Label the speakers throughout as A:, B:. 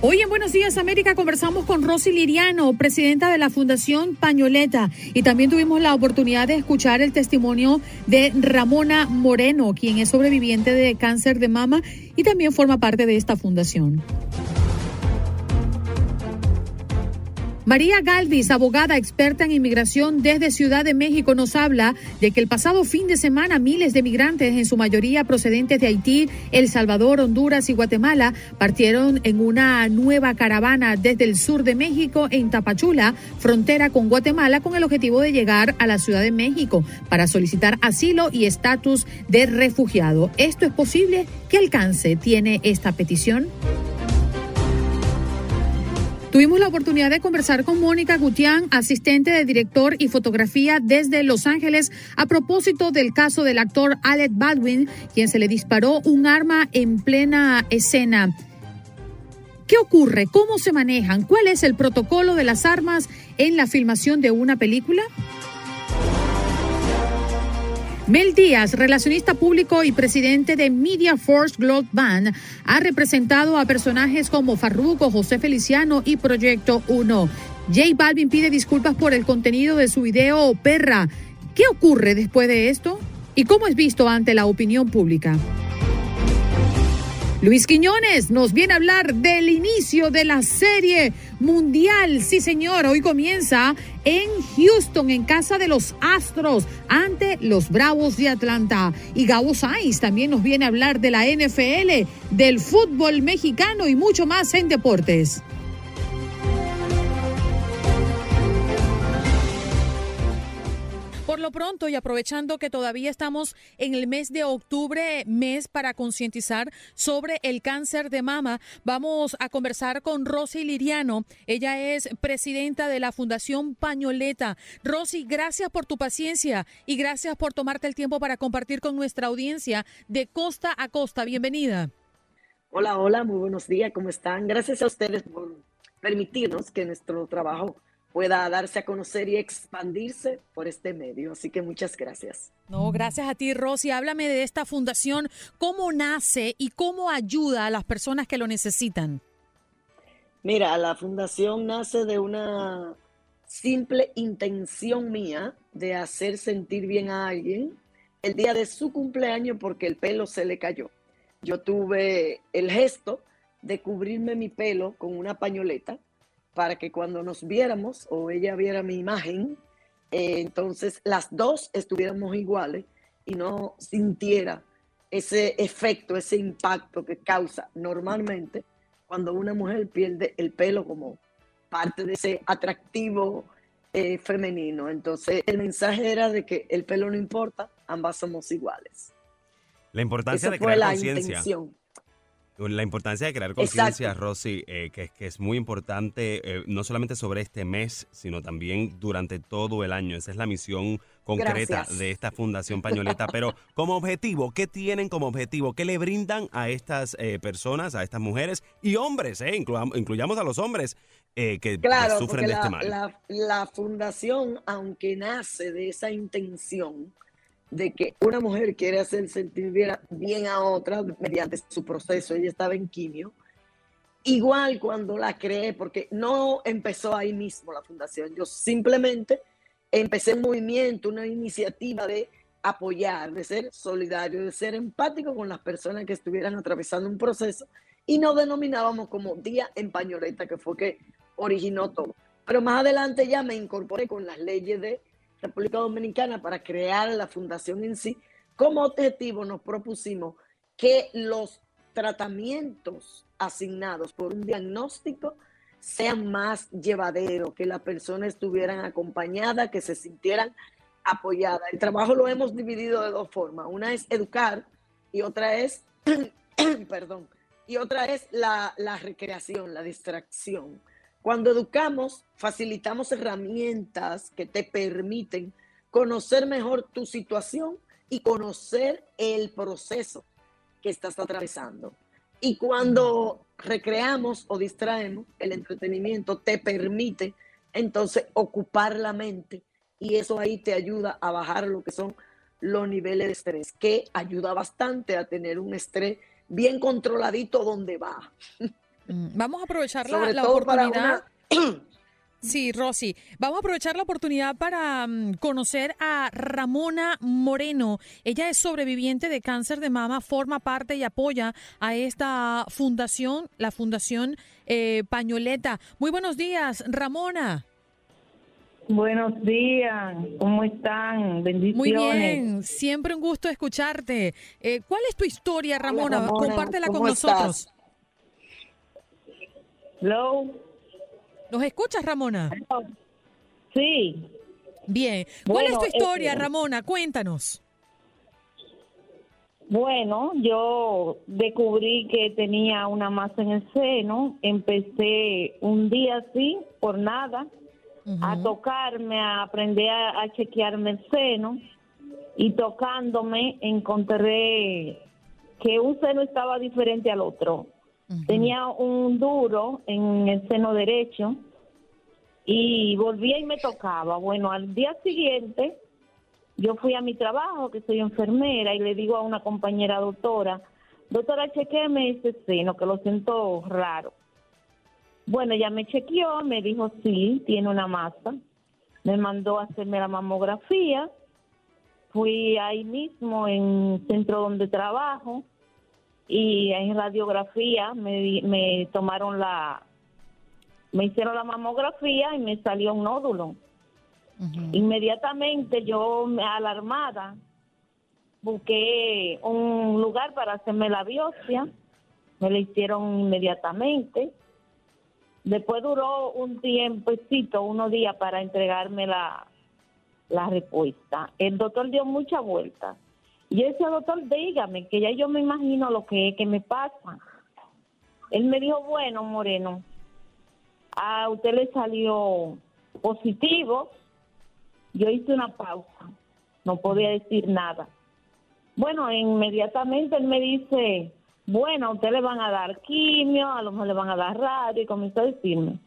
A: Hoy en Buenos Días América conversamos con Rosy Liriano, presidenta de la Fundación Pañoleta, y también tuvimos la oportunidad de escuchar el testimonio de Ramona Moreno, quien es sobreviviente de cáncer de mama y también forma parte de esta fundación. María Galvis, abogada experta en inmigración desde Ciudad de México, nos habla de que el pasado fin de semana miles de migrantes, en su mayoría procedentes de Haití, El Salvador, Honduras y Guatemala, partieron en una nueva caravana desde el sur de México en Tapachula, frontera con Guatemala, con el objetivo de llegar a la Ciudad de México para solicitar asilo y estatus de refugiado. ¿Esto es posible? ¿Qué alcance tiene esta petición? Tuvimos la oportunidad de conversar con Mónica Gutián, asistente de director y fotografía desde Los Ángeles, a propósito del caso del actor Alec Baldwin, quien se le disparó un arma en plena escena. ¿Qué ocurre? ¿Cómo se manejan? ¿Cuál es el protocolo de las armas en la filmación de una película? Mel Díaz, relacionista público y presidente de Media Force Global Band, ha representado a personajes como Farruko, José Feliciano y Proyecto 1. J Balvin pide disculpas por el contenido de su video Perra. ¿Qué ocurre después de esto? ¿Y cómo es visto ante la opinión pública? Luis Quiñones nos viene a hablar del inicio de la serie mundial. Sí, señor, hoy comienza en Houston, en casa de los Astros, ante los Bravos de Atlanta. Y Gabo Sainz también nos viene a hablar de la NFL, del fútbol mexicano y mucho más en deportes. Lo pronto y aprovechando que todavía estamos en el mes de octubre, mes para concientizar sobre el cáncer de mama, vamos a conversar con Rosy Liriano. Ella es presidenta de la Fundación Pañoleta. Rosy, gracias por tu paciencia y gracias por tomarte el tiempo para compartir con nuestra audiencia de costa a costa. Bienvenida.
B: Hola, hola, muy buenos días, ¿cómo están? Gracias a ustedes por permitirnos que nuestro trabajo pueda darse a conocer y expandirse por este medio. Así que muchas gracias.
A: No, gracias a ti, Rosy. Háblame de esta fundación, cómo nace y cómo ayuda a las personas que lo necesitan.
B: Mira, la fundación nace de una simple intención mía de hacer sentir bien a alguien el día de su cumpleaños porque el pelo se le cayó. Yo tuve el gesto de cubrirme mi pelo con una pañoleta para que cuando nos viéramos o ella viera mi imagen, eh, entonces las dos estuviéramos iguales y no sintiera ese efecto, ese impacto que causa normalmente cuando una mujer pierde el pelo como parte de ese atractivo eh, femenino. Entonces el mensaje era de que el pelo no importa, ambas somos iguales.
C: La importancia de crear conciencia. La importancia de crear conciencia, Rosy, eh, que, que, es muy importante, eh, no solamente sobre este mes, sino también durante todo el año. Esa es la misión concreta de esta Fundación Pañoleta. Pero como objetivo, ¿qué tienen como objetivo? ¿Qué le brindan a estas eh, personas, a estas mujeres y hombres? Eh? incluyamos a los hombres que sufren de este mal.
B: La, la fundación, aunque nace de esa intención, de que una mujer quiere hacer sentir bien a otra mediante su proceso. Ella estaba en quimio. Igual cuando la creé, porque no empezó ahí mismo la fundación, yo simplemente empecé un movimiento, una iniciativa de apoyar, de ser solidario, de ser empático con las personas que estuvieran atravesando un proceso y nos denominábamos como Día en Pañoleta, que fue que originó todo. Pero más adelante ya me incorporé con las leyes de República Dominicana para crear la fundación en sí, como objetivo nos propusimos que los tratamientos asignados por un diagnóstico sean más llevaderos, que las personas estuvieran acompañadas, que se sintieran apoyadas. El trabajo lo hemos dividido de dos formas. Una es educar y otra es, perdón, y otra es la, la recreación, la distracción. Cuando educamos, facilitamos herramientas que te permiten conocer mejor tu situación y conocer el proceso que estás atravesando. Y cuando recreamos o distraemos, el entretenimiento te permite entonces ocupar la mente y eso ahí te ayuda a bajar lo que son los niveles de estrés, que ayuda bastante a tener un estrés bien controladito donde va.
A: Mm, vamos a aprovechar la, oportunidad. Sí, Rosy, vamos a aprovechar la oportunidad para mm, conocer a Ramona Moreno. Ella es sobreviviente de cáncer de mama, forma parte y apoya a esta fundación, la Fundación eh, Pañoleta. Muy buenos días, Ramona.
D: Buenos días, ¿cómo están? Bendiciones.
A: Muy bien, siempre un gusto escucharte. Eh, ¿Cuál es tu historia, Ramona? Compártela con nosotros.
D: Hello.
A: ¿Nos escuchas, Ramona?
D: Sí.
A: Bien. ¿Cuál es tu historia, este, Ramona? Cuéntanos.
D: Bueno, yo descubrí que tenía una masa en el seno. Empecé un día así, por nada a tocarme, a aprender a, chequearme el seno y tocándome encontré que un seno estaba diferente al otro. Tenía un duro en el seno derecho y volvía y me tocaba. Bueno, al día siguiente yo fui a mi trabajo, que soy enfermera, y le digo a una compañera doctora, doctora, chequeame ese seno, que lo siento raro. Bueno, ella me chequeó, me dijo sí, tiene una masa. Me mandó a hacerme la mamografía. Fui ahí mismo en el centro donde trabajo y en radiografía me, me tomaron la, me hicieron la mamografía y me salió un nódulo. Inmediatamente yo, alarmada, busqué un lugar para hacerme la biopsia. Me la hicieron inmediatamente. Después duró un tiempecito, unos días para entregarme la, la respuesta. El doctor dio mucha vuelta. Y ese doctor, dígame, que ya yo me imagino lo que, que me pasa. Él me dijo, bueno, Moreno, a usted le salió positivo. Yo hice una pausa, no podía decir nada. Bueno, inmediatamente él me dice, bueno, a usted le van a dar quimio, a lo mejor le van a dar radio, y comenzó a decirme.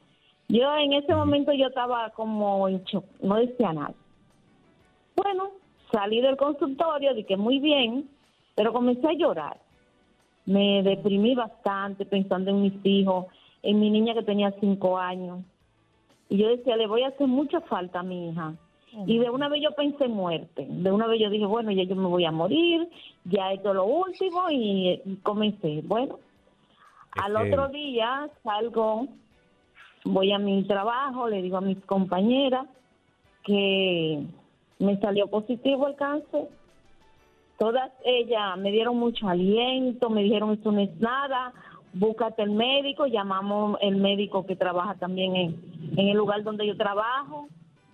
D: Yo en ese momento yo estaba como en shock, no decía nada. Bueno, salí del consultorio, dije muy bien, pero comencé a llorar. Me deprimí bastante pensando en mis hijos, en mi niña que tenía cinco años. Y yo decía, le voy a hacer mucha falta a mi hija. Y de una vez yo pensé muerte. De una vez yo dije, bueno, ya yo me voy a morir, ya esto es lo último y, comencé. Bueno, al otro día salgo, voy a mi trabajo, le digo a mis compañeras que me salió positivo el cáncer. Todas ellas me dieron mucho aliento, me dijeron esto no es nada, búscate el médico, llamamos el médico que trabaja también en, en el lugar donde yo trabajo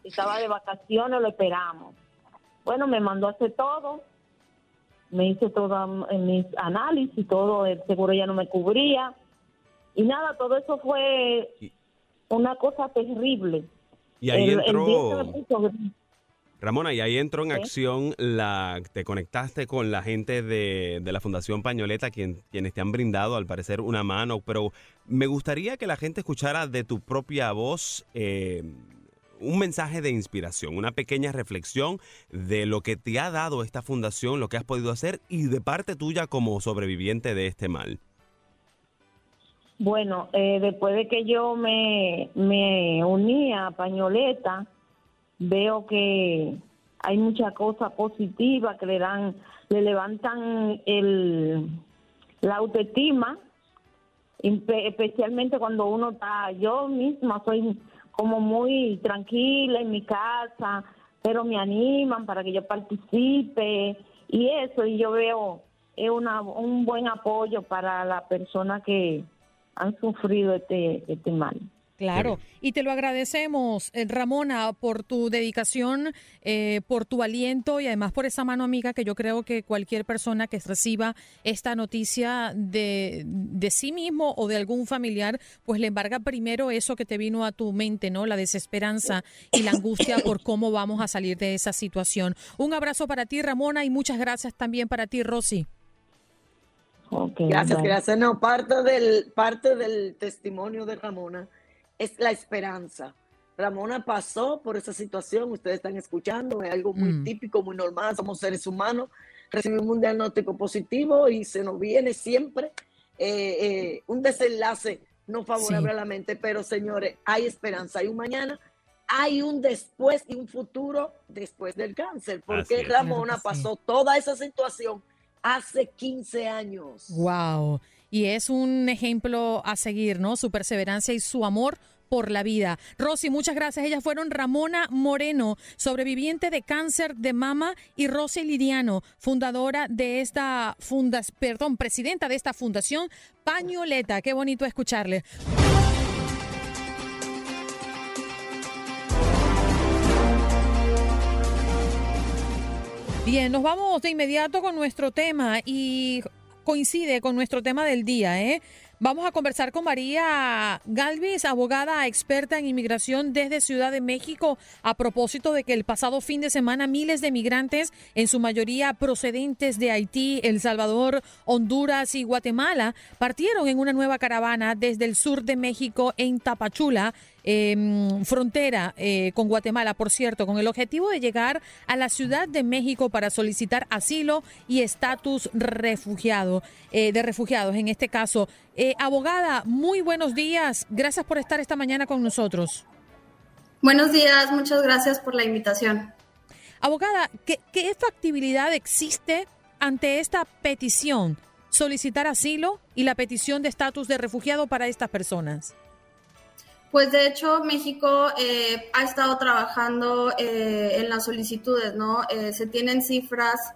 D: estaba de vacaciones, lo esperamos. Bueno, me mandó a hacer todo, me hice todo mis análisis, todo, el seguro ya no me cubría. Y nada, todo eso fue una cosa terrible.
C: Y ahí entró... Ramona, y ahí entró en acción la, te conectaste con la gente de, de la Fundación Pañoleta, quien, quienes te han brindado al parecer una mano, pero me gustaría que la gente escuchara de tu propia voz eh, un mensaje de inspiración, una pequeña reflexión de lo que te ha dado esta fundación, lo que has podido hacer y de parte tuya como sobreviviente de este mal.
D: Bueno, eh, después de que yo me, me uní a Pañoleta, veo que hay muchas cosas positivas que le dan, le levantan el, la autoestima, especialmente cuando uno está, yo misma soy como muy tranquila en mi casa, pero me animan para que yo participe y eso, y yo veo es una, un buen apoyo para la persona que han sufrido este, este mal.
A: Claro, y te lo agradecemos, eh, Ramona, por tu dedicación, eh, por tu aliento y además por esa mano amiga que yo creo que cualquier persona que reciba esta noticia de, de sí mismo o de algún familiar, pues le embarga primero eso que te vino a tu mente, ¿no? La desesperanza y la angustia por cómo vamos a salir de esa situación. Un abrazo para ti, Ramona, y muchas gracias también para ti, Rosy
B: gracias, gracias. No, parte del, parte del testimonio de Ramona es la esperanza. Ramona pasó por esa situación, ustedes están escuchando, es algo muy mm. típico, muy normal, somos seres humanos, recibimos un diagnóstico positivo y se nos viene siempre eh, eh, un desenlace no favorable a la mente, pero señores, hay esperanza, hay un mañana, hay un después y un futuro después del cáncer, porque Ramona pasó toda esa situación hace 15 años.
A: Wow. Y es un ejemplo a seguir, ¿no? Su perseverancia y su amor por la vida. Rosy, muchas gracias. Ellas fueron Ramona Moreno, sobreviviente de cáncer de mama, y Rosy Lidiano, fundadora de esta fundación, perdón, presidenta de esta fundación Pañoleta. Qué bonito escucharle. Bien, nos vamos de inmediato con nuestro tema y coincide con nuestro tema del día, ¿eh? Vamos a conversar con María Galvis, abogada experta en inmigración desde Ciudad de México, a propósito de que el pasado fin de semana miles de migrantes, en su mayoría procedentes de Haití, El Salvador, Honduras y Guatemala, partieron en una nueva caravana desde el sur de México en Tapachula Em, frontera eh, con Guatemala, por cierto, con el objetivo de llegar a la Ciudad de México para solicitar asilo y estatus refugiado, eh, de refugiados en este caso. Eh, abogada, muy buenos días. Gracias por estar esta mañana con nosotros.
E: Buenos días, muchas gracias por la invitación.
A: Abogada, ¿qué, qué factibilidad existe ante esta petición? Solicitar asilo y la petición de estatus de refugiado para estas personas.
E: Pues de hecho México eh, ha estado trabajando eh, en las solicitudes, ¿no? Eh, se tienen cifras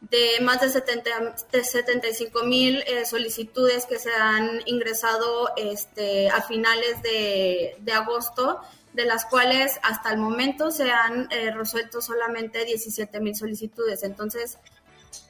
E: de más de, 70, de 75 mil solicitudes que se han ingresado este, a finales de, de, agosto, de las cuales hasta el momento se han resuelto solamente 17 mil solicitudes. Entonces,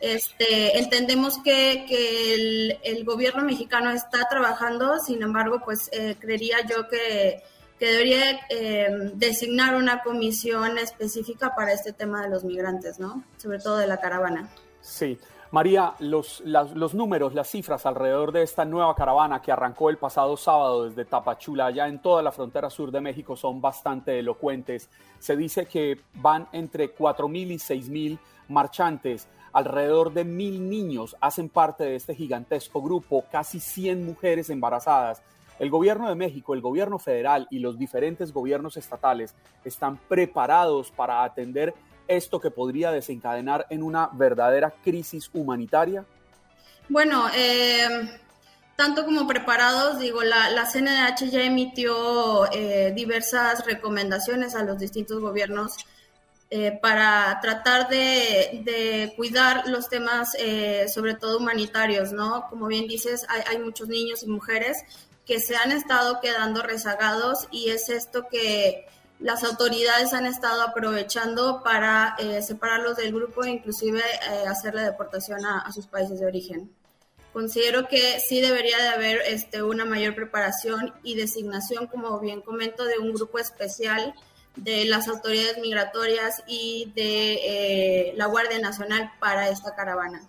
E: este, entendemos que, el, gobierno mexicano está trabajando, sin embargo, pues eh, creería yo que, debería eh, designar una comisión específica para este tema de los migrantes, ¿no? Sobre todo de la caravana.
F: Sí. María, los, los números, las cifras alrededor de esta nueva caravana que arrancó el pasado sábado desde Tapachula, allá en toda la frontera sur de México, son bastante elocuentes. Se dice que van entre 4.000 y 6.000 marchantes. Alrededor de mil niños hacen parte de este gigantesco grupo, casi 100 mujeres embarazadas. El gobierno de México, el gobierno federal y los diferentes gobiernos estatales están preparados para atender esto que podría desencadenar en una verdadera crisis humanitaria?
E: Bueno, eh, tanto como preparados, digo, la, CNDH ya emitió eh, diversas recomendaciones a los distintos gobiernos eh, para tratar de, cuidar los temas, eh, sobre todo humanitarios, ¿no? Como bien dices, hay, muchos niños y mujeres que se han estado quedando rezagados y es esto que las autoridades han estado aprovechando para eh, separarlos del grupo e inclusive hacer la deportación a, a, sus países de origen. Considero que sí debería de haber este, una mayor preparación y designación, como bien comento, de un grupo especial de las autoridades migratorias y de eh, la Guardia Nacional para esta caravana.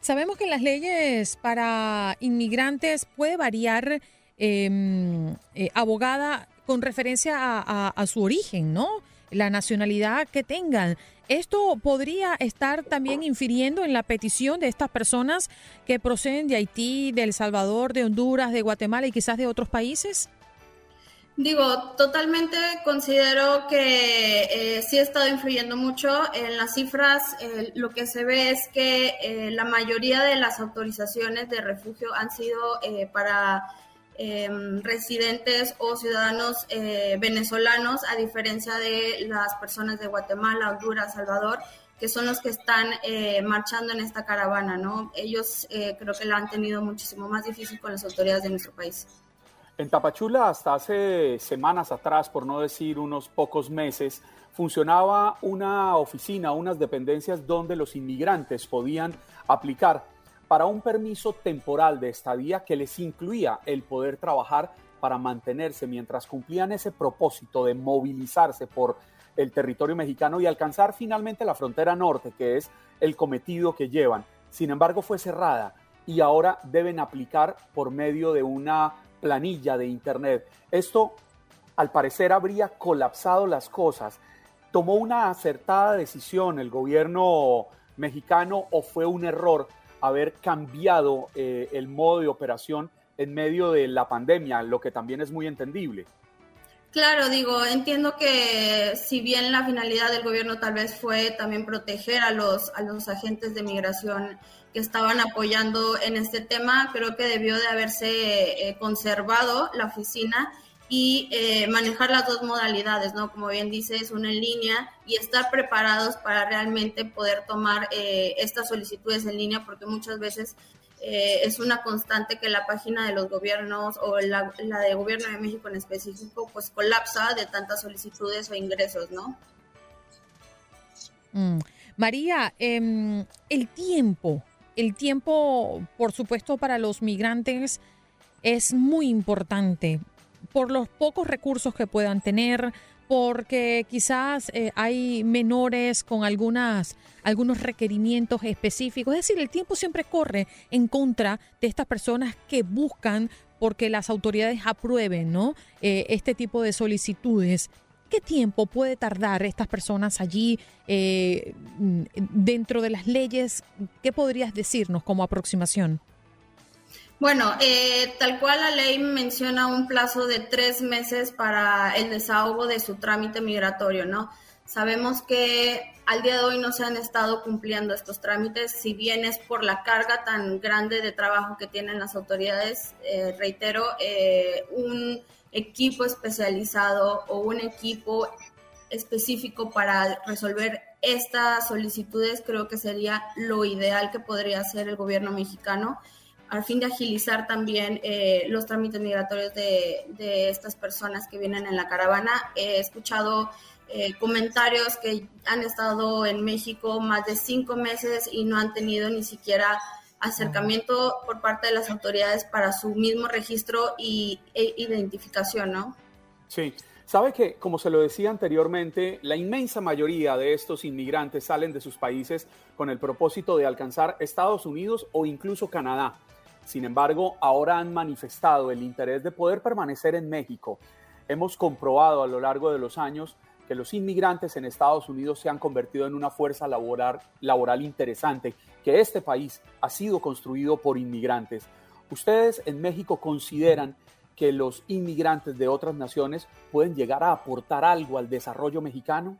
A: Sabemos que las leyes para inmigrantes puede variar, em, eh, abogada, con referencia a, su origen, ¿no? La nacionalidad que tengan. ¿Esto podría estar también infiriendo en la petición de estas personas que proceden de Haití, de El Salvador, de Honduras, de Guatemala y quizás de otros países?
E: Digo, totalmente considero que eh, sí ha estado influyendo mucho. En las cifras, eh, lo que se ve es que eh, la mayoría de las autorizaciones de refugio han sido para em, residentes o ciudadanos eh, venezolanos, a diferencia de las personas de Guatemala, Honduras, Salvador, que son los que están eh, marchando en esta caravana, ¿no? Ellos eh, creo que la han tenido muchísimo más difícil con las autoridades de nuestro país.
F: En Tapachula, hasta hace semanas atrás, por no decir unos pocos meses, funcionaba una oficina, unas dependencias donde los inmigrantes podían aplicar para un permiso temporal de estadía que les incluía el poder trabajar para mantenerse mientras cumplían ese propósito de movilizarse por el territorio mexicano y alcanzar finalmente la frontera norte, que es el cometido que llevan. Sin embargo, fue cerrada y ahora deben aplicar por medio de una planilla de Internet. Esto, al parecer, habría colapsado las cosas. ¿Tomó una acertada decisión el gobierno mexicano o fue un error haber cambiado eh, el modo de operación en medio de la pandemia, lo que también es muy entendible?
E: Claro, digo, entiendo que si bien la finalidad del gobierno tal vez fue también proteger a los, a los agentes de migración que estaban apoyando en este tema, creo que debió de haberse eh, conservado la oficina y eh, manejar las dos modalidades, ¿no? Como bien dices, una en línea y estar preparados para realmente poder tomar eh, estas solicitudes en línea, porque muchas veces eh, es una constante que la página de los gobiernos o la, la de gobierno de México en específico pues colapsa de tantas solicitudes o ingresos, ¿no?
A: Mm. María, em, el tiempo, el tiempo, por supuesto, para los migrantes es muy importante por los pocos recursos que puedan tener, porque quizás eh, hay menores con algunas, algunos requerimientos específicos. Es decir, el tiempo siempre corre en contra de estas personas que buscan porque las autoridades aprueben ¿no? Eh, este tipo de solicitudes. ¿Qué tiempo puede tardar estas personas allí eh, dentro de las leyes? ¿Qué podrías decirnos como aproximación?
E: Bueno, eh, tal cual la ley menciona un plazo de tres meses para el desahogo de su trámite migratorio, ¿no? Sabemos que al día de hoy no se han estado cumpliendo estos trámites, si bien es por la carga tan grande de trabajo que tienen las autoridades, eh, reitero, un equipo especializado o un equipo específico para resolver estas solicitudes creo que sería lo ideal que podría hacer el gobierno mexicano al fin de agilizar también eh, los trámites migratorios de, estas personas que vienen en la caravana. He escuchado eh, comentarios que han estado en México más de cinco meses y no han tenido ni siquiera acercamiento por parte de las autoridades para su mismo registro y, e identificación, ¿no?
F: Sí. Sabe que, como se lo decía anteriormente, la inmensa mayoría de estos inmigrantes salen de sus países con el propósito de alcanzar Estados Unidos o incluso Canadá. Sin embargo, ahora han manifestado el interés de poder permanecer en México. Hemos comprobado a lo largo de los años que los inmigrantes en Estados Unidos se han convertido en una fuerza laboral, interesante, que este país ha sido construido por inmigrantes. ¿Ustedes en México consideran que los inmigrantes de otras naciones pueden llegar a aportar algo al desarrollo mexicano?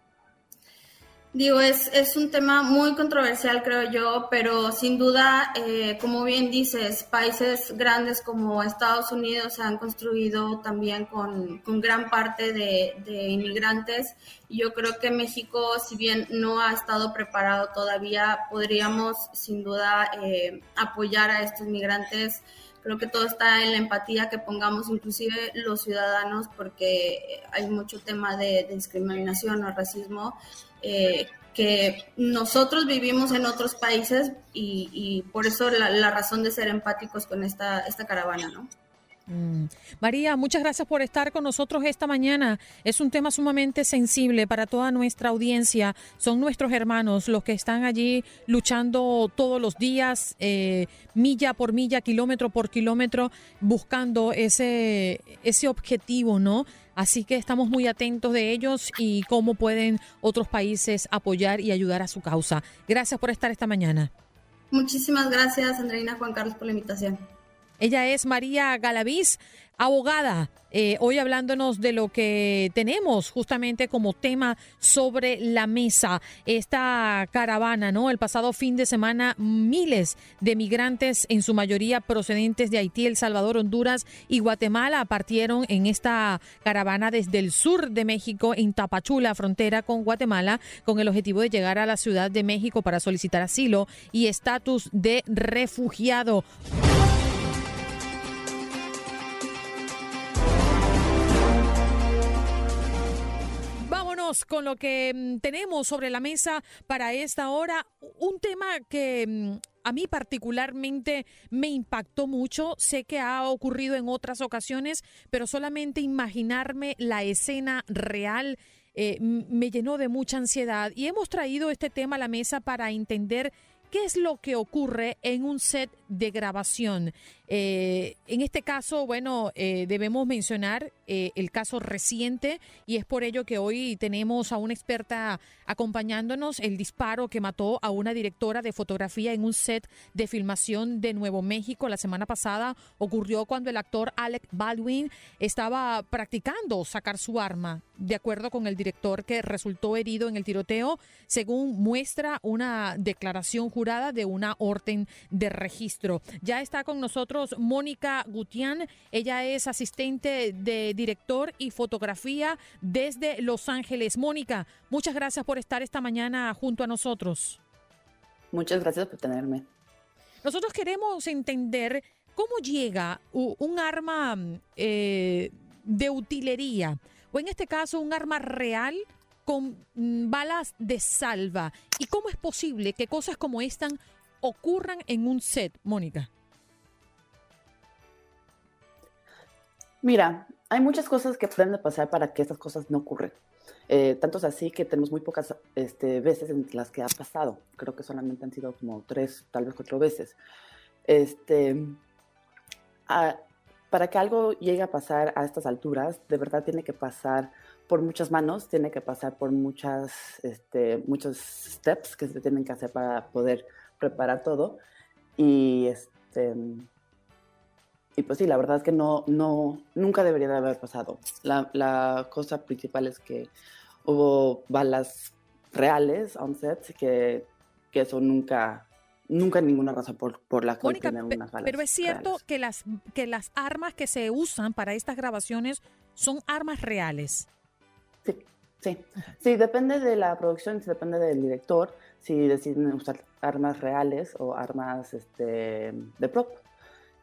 E: Digo, es, es un tema muy controversial, creo yo, pero sin duda, eh, como bien dices, países grandes como Estados Unidos se han construido también con, con gran parte de, de, inmigrantes. Yo creo que México, si bien no ha estado preparado todavía, podríamos sin duda eh, apoyar a estos migrantes. Creo que todo está en la empatía que pongamos inclusive los ciudadanos porque hay mucho tema de, de discriminación o racismo eh, que nosotros vivimos en otros países y, por eso la, razón de ser empáticos con esta, esta caravana, ¿no?
A: Mm. María, muchas gracias por estar con nosotros esta mañana. Es un tema sumamente sensible para toda nuestra audiencia. Son nuestros hermanos los que están allí luchando todos los días, eh, milla por milla, kilómetro por kilómetro, buscando ese, ese objetivo, ¿no? Así que estamos muy atentos de ellos y cómo pueden otros países apoyar y ayudar a su causa. Gracias por estar esta mañana.
E: Muchísimas gracias, Andreina Juan Carlos, por la invitación.
A: Ella es María Galaviz, abogada, eh, hoy hablándonos de lo que tenemos justamente como tema sobre la mesa, esta caravana, ¿no? El pasado fin de semana miles de migrantes, en su mayoría procedentes de Haití, El Salvador, Honduras y Guatemala, partieron en esta caravana desde el sur de México, en Tapachula, frontera con Guatemala, con el objetivo de llegar a la Ciudad de México para solicitar asilo y estatus de refugiado. Con lo que mm, tenemos sobre la mesa para esta hora. Un tema que mm, a mí particularmente me impactó mucho. Sé que ha ocurrido en otras ocasiones, pero solamente imaginarme la escena real eh, me llenó de mucha ansiedad. Y hemos traído este tema a la mesa para entender qué es lo que ocurre en un set de grabación. Eh, en este caso, bueno, eh, debemos mencionar eh, el caso reciente y es por ello que hoy tenemos a una experta acompañándonos el disparo que mató a una directora de fotografía en un set de filmación de Nuevo México. La semana pasada ocurrió cuando el actor Alec Baldwin estaba practicando sacar su arma, de acuerdo con el director que resultó herido en el tiroteo, según muestra una declaración jurada de una orden de registro. Ya está con nosotros Mónica Gutián. Ella es asistente de director y fotografía desde Los Ángeles. Mónica, muchas gracias por estar esta mañana junto a nosotros.
G: Muchas gracias por tenerme.
A: Nosotros queremos entender cómo llega un arma eh, de utilería, o en este caso un arma real con mm, balas de salva. ¿Y cómo es posible que cosas como esta ocurran en un set, Mónica?
G: Mira, hay muchas cosas que pueden pasar para que estas cosas no ocurran. Eh, tanto es así que tenemos muy pocas este, veces en las que ha pasado. Creo que solamente han sido como tres, tal vez cuatro veces. Este, para que algo llegue a pasar a estas alturas, de verdad tiene que pasar por muchas manos, tiene que pasar por muchas, este, muchos steps que se tienen que hacer para poder preparar todo. Y este, y pues sí, la verdad es que no, no, nunca debería de haber pasado. La, la cosa principal es que hubo balas reales on set que, que eso nunca, nunca ninguna razón por, por la cual tener unas balas
A: Pero es cierto que las, que las armas que se usan para estas grabaciones son armas reales.
G: Sí, sí. Sí, depende de la producción, depende del director, si deciden usar armas reales o armas este, de prop.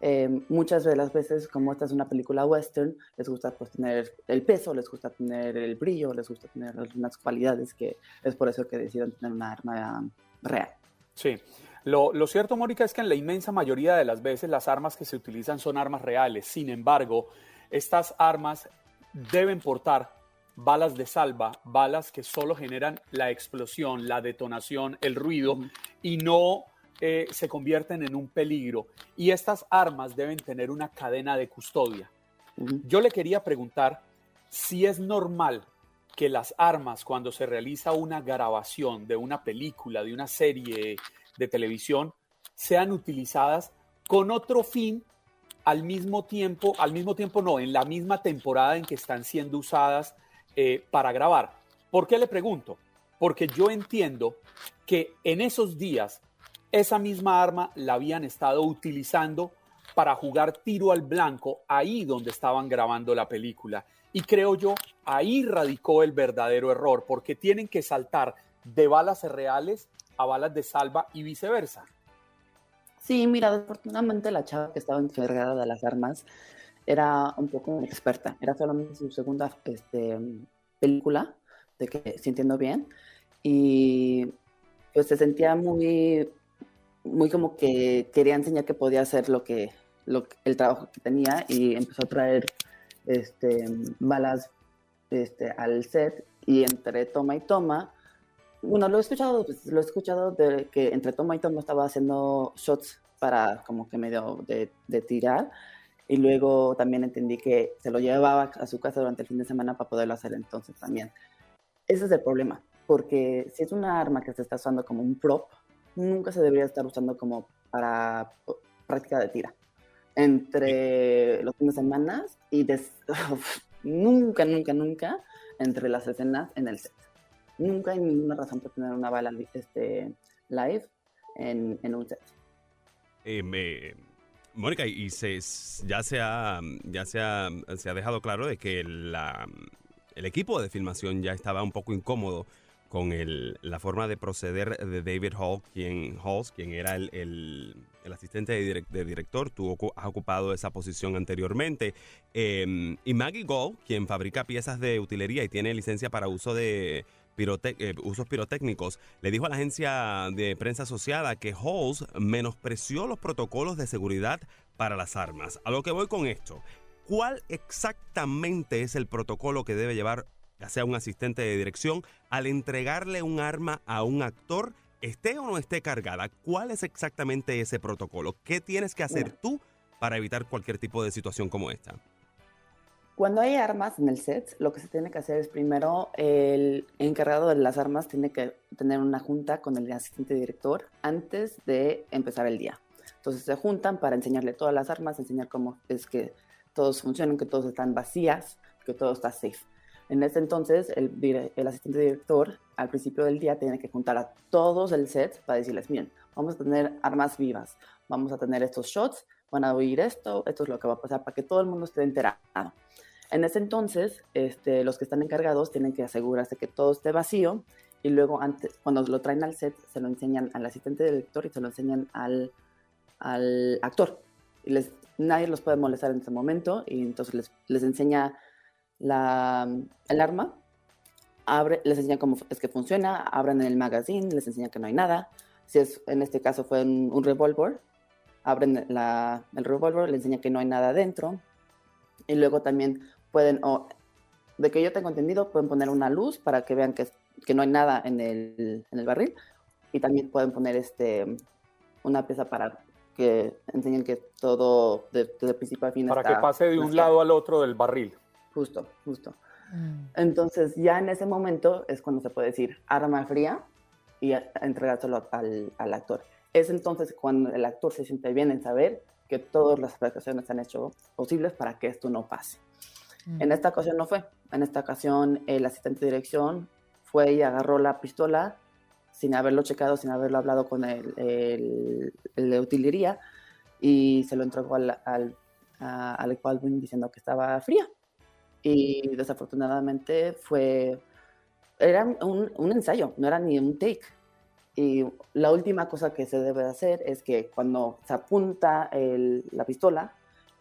G: Eh, muchas de las veces, como esta es una película western, les gusta pues, tener el peso, les gusta tener el brillo, les gusta tener algunas cualidades que es por eso que deciden tener una arma real.
F: Sí. Lo, lo, cierto, Mónica, es que en la inmensa mayoría de las veces las armas que se utilizan son armas reales. Sin embargo, estas armas deben portar balas de salva, balas que solo generan la explosión, la detonación, el ruido y no eh, se convierten en un peligro y estas armas deben tener una cadena de custodia. Yo le quería preguntar si es normal que las armas, cuando se realiza una grabación de una película, de una serie de televisión, sean utilizadas con otro fin al mismo tiempo, al mismo tiempo no, en la misma temporada en que están siendo usadas eh, para grabar. ¿Por qué le pregunto? Porque yo entiendo que en esos días esa misma arma la habían estado utilizando para jugar tiro al blanco ahí donde estaban grabando la película. Y creo yo, ahí radicó el verdadero error, porque tienen que saltar de balas reales a balas de salva y viceversa.
G: Sí, mira, desafortunadamente la chava que estaba encargada de las armas era un poco experta. Era solamente su segunda este, película, de que si entiendo bien, y pues se sentía muy muy como que quería enseñar que podía hacer lo que, lo, el trabajo que tenía y empezó a traer este, balas este, al set y entre toma y toma, bueno, lo he escuchado, pues, lo he escuchado de que entre toma y toma estaba haciendo shots para como que medio de, de tirar y luego también entendí que se lo llevaba a su casa durante el fin de semana para poderlo hacer entonces también. Ese es el problema, porque si es una arma que se está usando como un prop, nunca se debería estar usando como para práctica de tira. entre los fines de semana y nunca, nunca, nunca entre las escenas en el set. Nunca hay ninguna razón para tener una bala este, live en, en un set.
C: Eh, me, Mónica, y se, ya, se ha, ya se se ha dejado claro de que la, el equipo de filmación ya estaba un poco incómodo con el, la forma de proceder de David Hall, quien, Halls, quien era el, el, asistente de, director, tuvo, ha ocupado esa posición anteriormente. Em, y Maggie Gold, quien fabrica piezas de utilería y tiene licencia para uso de eh, usos pirotécnicos, le dijo a la agencia de prensa asociada que Halls menospreció los protocolos de seguridad para las armas. A lo que voy con esto. ¿Cuál exactamente es el protocolo que debe llevar ya sea un asistente de dirección, al entregarle un arma a un actor, esté o no esté cargada, ¿cuál es exactamente ese protocolo? ¿Qué tienes que hacer tú para evitar cualquier tipo de situación como esta?
G: Cuando hay armas en el set, lo que se tiene que hacer es primero el encargado de las armas tiene que tener una junta con el asistente director antes de empezar el día. Entonces se juntan para enseñarle todas las armas, enseñar cómo es que todos funcionan, que todos están vacías, que todo está safe. En ese entonces, el, asistente director al principio del día tiene que juntar a todos el set para decirles, miren, vamos a tener armas vivas, vamos a tener estos shots, van a oír esto, esto es lo que va a pasar para que todo el mundo esté enterado. En ese entonces, este, los que están encargados tienen que asegurarse que todo esté vacío y luego antes, cuando lo traen al set, se lo enseñan al asistente director y se lo enseñan al, al actor. Y les, nadie los puede molestar en ese momento y entonces les, les enseña la, el arma, abre, les enseña cómo es que funciona, abren el magazine, les enseña que no hay nada. Si es, en este caso fue un, revólver, abren la, el revólver, les enseña que no hay nada dentro. Y luego también pueden, o de que yo tengo entendido, pueden poner una luz para que vean que, que no hay nada en el, en el barril. Y también pueden poner este, una pieza para que enseñen que todo, de, principio a fin,
F: Para que pase de un lado al otro del barril.
G: Justo, justo. Mm. Entonces ya en ese momento es cuando se puede decir arma fría y entregárselo al, al actor. Es entonces cuando el actor se siente bien en saber que todas las precauciones se han hecho posibles para que esto no pase. Mm. En esta ocasión no fue. En esta ocasión el asistente de dirección fue y agarró la pistola sin haberlo checado, sin haberlo hablado con el, el, el de utilería y se lo entregó al, al, al diciendo que estaba fría y desafortunadamente fue, era un, un, ensayo, no era ni un take. Y la última cosa que se debe hacer es que cuando se apunta el, la pistola,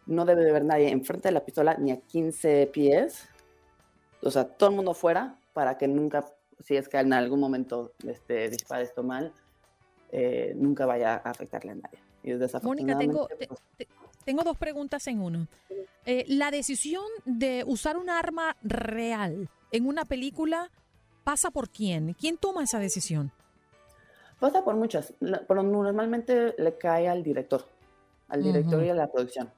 G: no debe haber nadie enfrente de la pistola ni a 15 pies, o sea, todo el mundo fuera para que nunca, si es que en algún momento este, dispara esto mal, eh, nunca vaya a afectarle a nadie. Y
A: Mónica, tengo, pues tengo dos preguntas en uno. Eh, la decisión de usar un arma real en una película pasa por quién? ¿Quién toma esa decisión?
G: Pasa por muchas, pero normalmente le cae al director, al director y a la producción.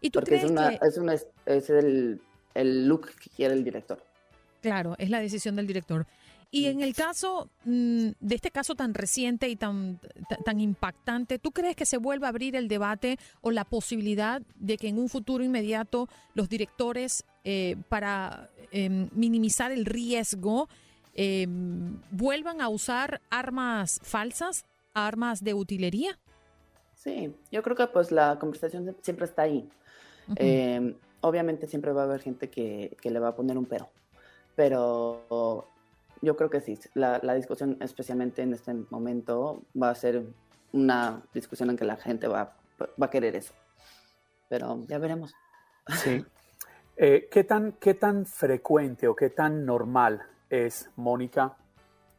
A: ¿Y tú
G: Porque
A: crees
G: es, una, es, es el, el look que quiere el director.
A: Claro, es la decisión del director. Y en el caso mm, de este caso tan reciente y tan, tan impactante, ¿tú crees que se vuelva a abrir el debate o la posibilidad de que en un futuro inmediato los directores, eh, para em, minimizar el riesgo, em, vuelvan a usar armas falsas, armas de utilería?
G: Sí, yo creo que pues la conversación siempre está ahí. Em, obviamente siempre va a haber gente que, que le va a poner un pero, pero yo creo que sí. La, discusión, especialmente en este momento, va a ser una discusión en que la gente va, va a querer eso. Pero ya veremos.
F: Sí. Eh, ¿qué, tan, ¿Qué tan frecuente o qué tan normal es, Mónica,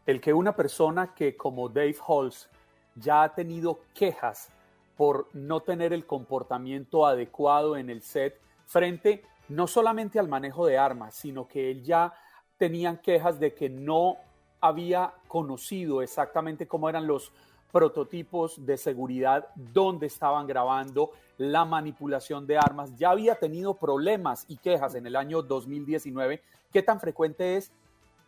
F: el que una persona que como Dave Halls ya ha tenido quejas por no tener el comportamiento adecuado en el set frente no solamente al manejo de armas, sino que él ya tenían quejas de que no había conocido exactamente cómo eran los prototipos de seguridad, dónde estaban grabando, la manipulación de armas. Ya había tenido problemas y quejas en el año 2019. ¿Qué tan frecuente es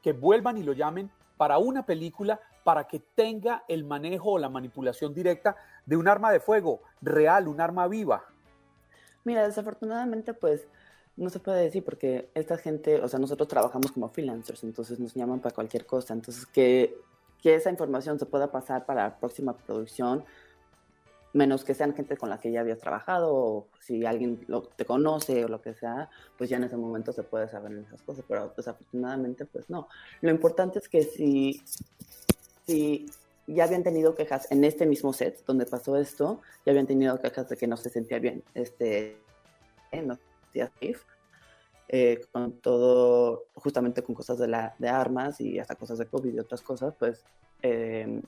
F: que vuelvan y lo llamen para una película para que tenga el manejo o la manipulación directa de un arma de fuego real, un arma viva?
G: Mira, desafortunadamente, pues no se puede decir porque esta gente, o sea, nosotros trabajamos como freelancers, entonces nos llaman para cualquier cosa. Entonces, que, que esa información se pueda pasar para la próxima producción, menos que sean gente con la que ya habías trabajado, o si alguien lo, te conoce o lo que sea, pues ya en ese momento se puede saber esas cosas, pero desafortunadamente, pues no. Lo importante es que si, si ya habían tenido quejas en este mismo set donde pasó esto, ya habían tenido quejas de que no se sentía bien, este, no safe, eh, con todo, justamente con cosas de, la, de armas y hasta cosas de COVID y otras cosas, pues eh,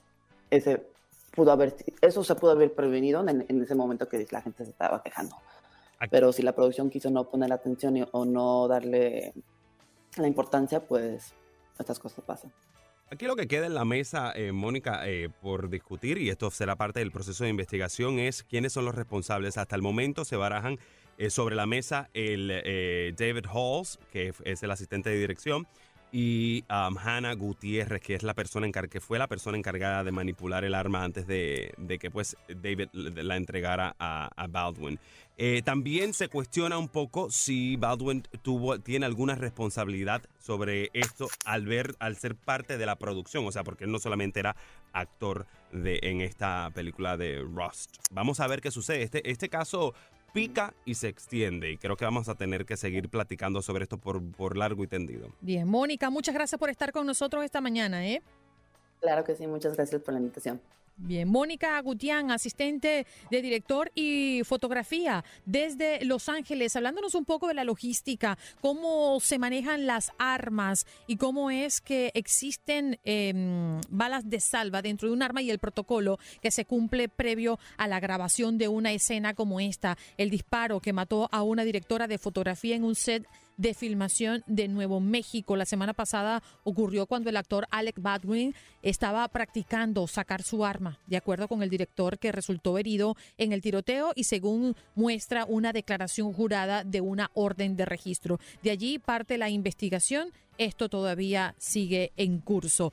G: ese pudo haber, eso se pudo haber prevenido en, en, ese momento que la gente se estaba quejando. Pero si la producción quiso no poner atención o no darle la importancia, pues estas cosas pasan.
C: Aquí lo que queda en la mesa, eh, Mónica, eh, por discutir, y esto será parte del proceso de investigación, es quiénes son los responsables. Hasta el momento se barajan eh, sobre la mesa el David Halls, que es el asistente de dirección, y um, Hannah Gutiérrez, que es la persona que fue la persona encargada de manipular el arma antes de, que pues David la entregara a, Baldwin. Eh, también se cuestiona un poco si Baldwin tuvo, tiene alguna responsabilidad sobre esto al ver, al ser parte de la producción, o sea, porque él no solamente era actor de, en esta película de Rust. Vamos a ver qué sucede. Este, este caso pica y se extiende. Y creo que vamos a tener que seguir platicando sobre esto por, por largo y tendido.
A: Bien, Mónica, muchas gracias por estar con nosotros esta mañana. ¿eh?
G: Claro que sí, muchas gracias por la invitación.
A: Bien, Mónica Gutián, asistente de director y fotografía desde Los Ángeles, hablándonos un poco de la logística, cómo se manejan las armas y cómo es que existen em, balas de salva dentro de un arma y el protocolo que se cumple previo a la grabación de una escena como esta, el disparo que mató a una directora de fotografía en un set de filmación de Nuevo México. La semana pasada ocurrió cuando el actor Alec Baldwin estaba practicando sacar su arma, de acuerdo con el director que resultó herido en el tiroteo y según muestra una declaración jurada de una orden de registro. De allí parte la investigación. Esto todavía sigue en curso.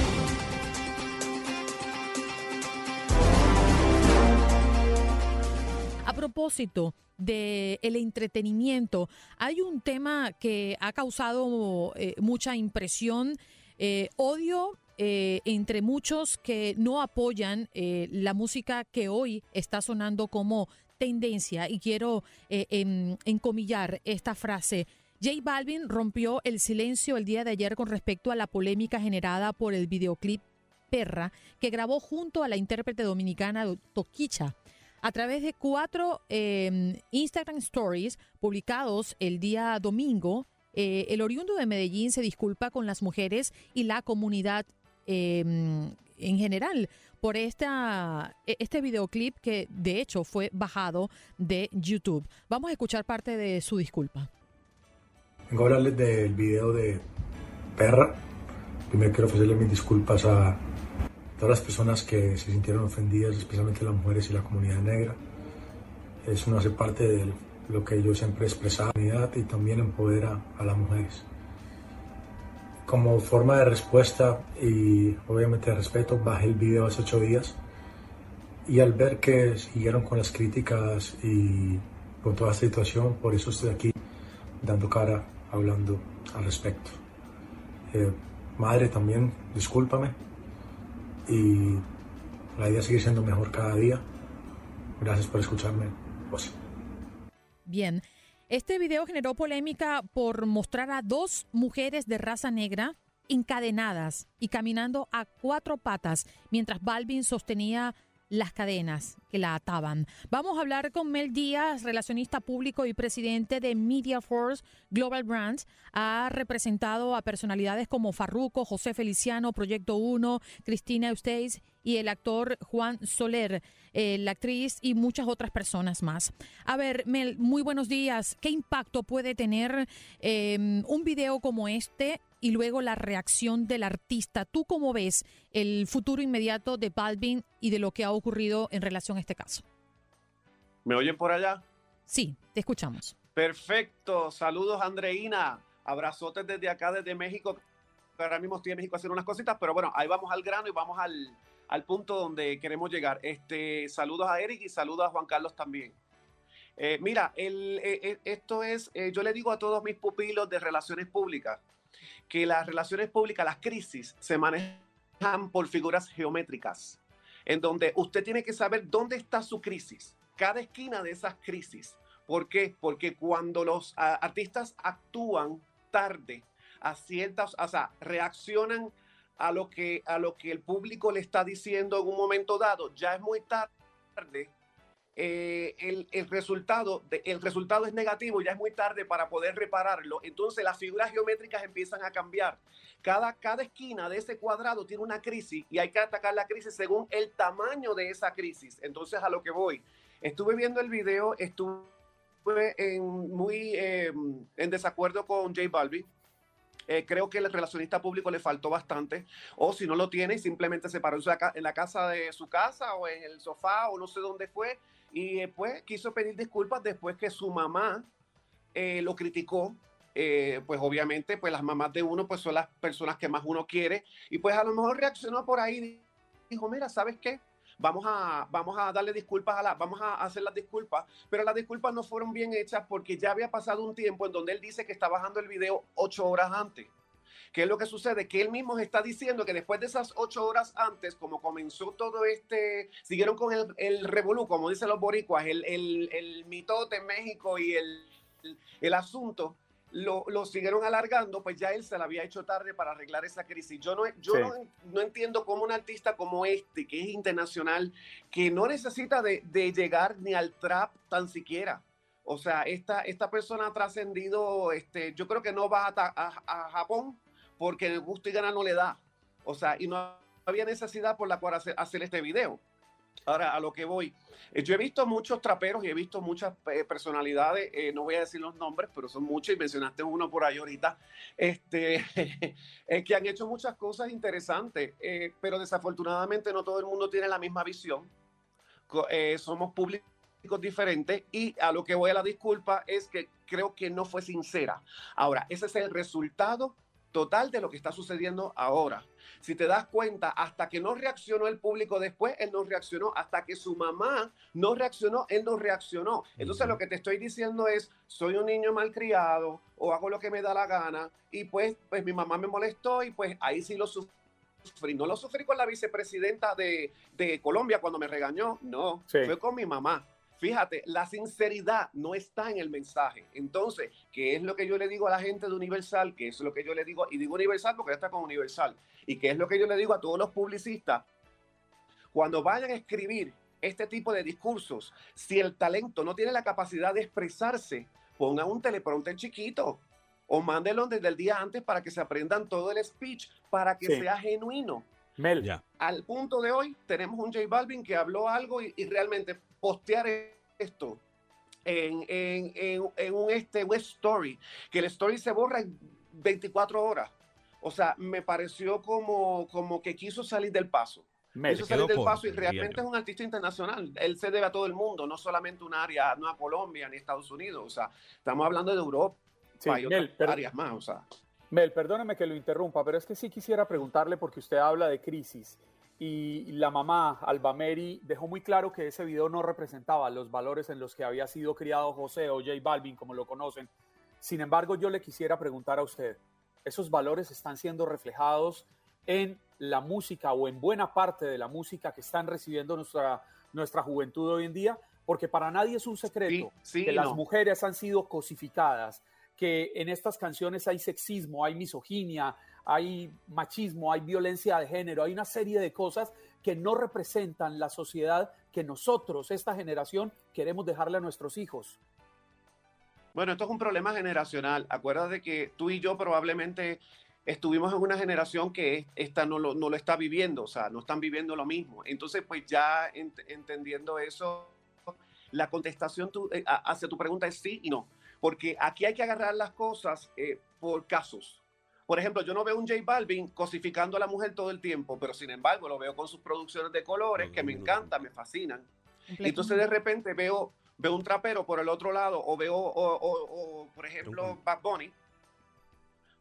A: Propósito del el entretenimiento, hay un tema que ha causado eh, mucha impresión, eh, odio eh, entre muchos que no apoyan la música que hoy está sonando como tendencia. Y quiero em, encomillar esta frase. J Balvin rompió el silencio el día de ayer con respecto a la polémica generada por el videoclip Perra que grabó junto a la intérprete dominicana Toquicha. A través de cuatro em, Instagram Stories publicados el día domingo, eh, el oriundo de Medellín se disculpa con las mujeres y la comunidad em, en general por esta, e, este videoclip que de hecho fue bajado de YouTube. Vamos a escuchar parte de su disculpa.
H: Vengo a hablarles del video de Perra. Primero quiero ofrecerle mis disculpas a todas las personas que se sintieron ofendidas, especialmente las mujeres y la comunidad negra. Eso no hace parte de lo que yo siempre he expresado y también empodera a las mujeres. Como forma de respuesta y obviamente de respeto, bajé el video hace ocho días y al ver que siguieron con las críticas y con toda esta situación, por eso estoy aquí dando cara, hablando al respecto. Eh, madre, también discúlpame y la idea es seguir siendo mejor cada día. Gracias por escucharme. Pues.
A: Bien, este video generó polémica por mostrar a dos mujeres de raza negra encadenadas y caminando a cuatro patas mientras Balvin sostenía las cadenas que la ataban. Vamos a hablar con Mel Díaz, relacionista público y presidente de Media Force Global Brands. Ha representado a personalidades como Farruco, José Feliciano, Proyecto 1, Cristina Eustace y el actor Juan Soler, eh, la actriz y muchas otras personas más. A ver, Mel, muy buenos días. ¿Qué impacto puede tener em, un video como este y luego la reacción del artista? ¿Tú cómo ves el futuro inmediato de Balvin y de lo que ha ocurrido en relación a este caso?
I: ¿Me oyen por allá?
A: Sí, te escuchamos.
I: Perfecto. Saludos, Andreina. Abrazotes desde acá, desde México. Ahora mismo estoy en México haciendo unas cositas, pero bueno, ahí vamos al grano y vamos al, al punto donde queremos llegar. Este, saludos a Eric y saludos a Juan Carlos también. Eh, mira, el, eh, eh, esto es, yo le digo a todos mis pupilos de relaciones públicas que las relaciones públicas, las crisis, se manejan por figuras geométricas, en donde usted tiene que saber dónde está su crisis, cada esquina de esas crisis. ¿Por qué? Porque cuando los artistas actúan tarde a ciertas, o sea, reaccionan a lo que, a lo que el público le está diciendo en un momento dado, ya es muy tarde. Eh, el, el, resultado el resultado es negativo, ya es muy tarde para poder repararlo. Entonces las figuras geométricas empiezan a cambiar. Cada, cada esquina de ese cuadrado tiene una crisis y hay que atacar la crisis según el tamaño de esa crisis. Entonces a lo que voy, estuve viendo el video, estuve en, muy eh, en desacuerdo con J Balbi eh, creo que el relacionista público le faltó bastante. O si no lo tiene, simplemente se paró en la casa de su casa o en el sofá o no sé dónde fue. Y después quiso pedir disculpas después que su mamá eh, lo criticó. Eh, pues obviamente, pues las mamás de uno pues son las personas que más uno quiere. Y pues a lo mejor reaccionó por ahí. Dijo, mira, ¿sabes qué? vamos a, vamos a darle disculpas a la, vamos a hacer las disculpas, pero las disculpas no fueron bien hechas porque ya había pasado un tiempo en donde él dice que está bajando el video ocho horas antes. ¿Qué es lo que sucede? Que él mismo está diciendo que después de esas ocho horas antes, como comenzó todo este, siguieron con el, el revolú, como dicen los boricuas, el, el, el mitote en México y el, el asunto, lo, lo, siguieron alargando, pues ya él se la había hecho tarde para arreglar esa crisis. Yo no, yo no, entiendo cómo un artista como este, que es internacional, que no necesita de, de llegar ni al trap tan siquiera. O sea, esta, esta persona ha trascendido, este, yo creo que no va a, a, Japón porque el gusto y gana no le da. O sea, y no había necesidad por la cual hacer, hacer este video. Ahora, a lo que voy, eh, yo he visto muchos traperos y he visto muchas eh, personalidades, eh, no voy a decir los nombres, pero son muchos y mencionaste uno por ahí ahorita, este, que han hecho muchas cosas interesantes, pero desafortunadamente no todo el mundo tiene la misma visión. somos públicos diferentes y a lo que voy a la disculpa es que creo que no fue sincera. Ahora, ese es el resultado total de lo que está sucediendo ahora. Si te das cuenta, hasta que no reaccionó el público después, él no reaccionó. Hasta que su mamá no reaccionó, él no reaccionó. Entonces lo que te estoy diciendo es, soy un niño malcriado o hago lo que me da la gana y pues, pues mi mamá me molestó y pues ahí sí lo sufrí. No lo sufrí con la vicepresidenta de, de Colombia cuando me regañó, no, fue con mi mamá. Fíjate, la sinceridad no está en el mensaje. Entonces, ¿qué es lo que yo le digo a la gente de Universal? ¿Qué es lo que yo le digo? Y digo Universal porque ya está con Universal. ¿Y qué es lo que yo le digo a todos los publicistas? Cuando vayan a escribir este tipo de discursos, si el talento no tiene la capacidad de expresarse, pongan un teleprompter chiquito o mándenlo desde el día antes para que se aprendan todo el speech, para que sea genuino.
F: Mel. Ya.
I: Al punto de hoy tenemos un J Balvin que habló algo y, y realmente postear esto en, en, en, un, este, web story, que el story se borra en 24 horas. O sea, me pareció como, como que quiso salir del paso. Me quiso salir del paso y realmente es un artista internacional. Él se debe a todo el mundo, no solamente un área, no a Colombia ni a Estados Unidos. O sea, estamos hablando de Europa y otras áreas más. O sea.
F: Mel, perdóneme que lo interrumpa, pero es que sí quisiera preguntarle porque usted habla de crisis y la mamá, Alba Mary, dejó muy claro que ese video no representaba los valores en los que había sido criado José o J Balvin, como lo conocen. Sin embargo, yo le quisiera preguntar a usted, ¿esos valores están siendo reflejados en la música o en buena parte de la música que están recibiendo nuestra, nuestra juventud hoy en día? Porque para nadie es un secreto que las mujeres han sido cosificadas, que en estas canciones hay sexismo, hay misoginia, hay machismo, hay violencia de género, hay una serie de cosas que no representan la sociedad que nosotros, esta generación, queremos dejarle a nuestros hijos.
I: Bueno, esto es un problema generacional. Acuérdate que tú y yo probablemente estuvimos en una generación que esta no lo, no lo está viviendo, o sea, no están viviendo lo mismo. Entonces, pues ya entendiendo eso, la contestación eh, hacia tu pregunta es sí y no, porque aquí hay que agarrar las cosas eh, por casos. Por ejemplo, yo no veo un J Balvin cosificando a la mujer todo el tiempo, pero sin embargo lo veo con sus producciones de colores que me encantan, me fascinan. Entonces de repente veo, veo un trapero por el otro lado o veo, o, por ejemplo, Bad Bunny,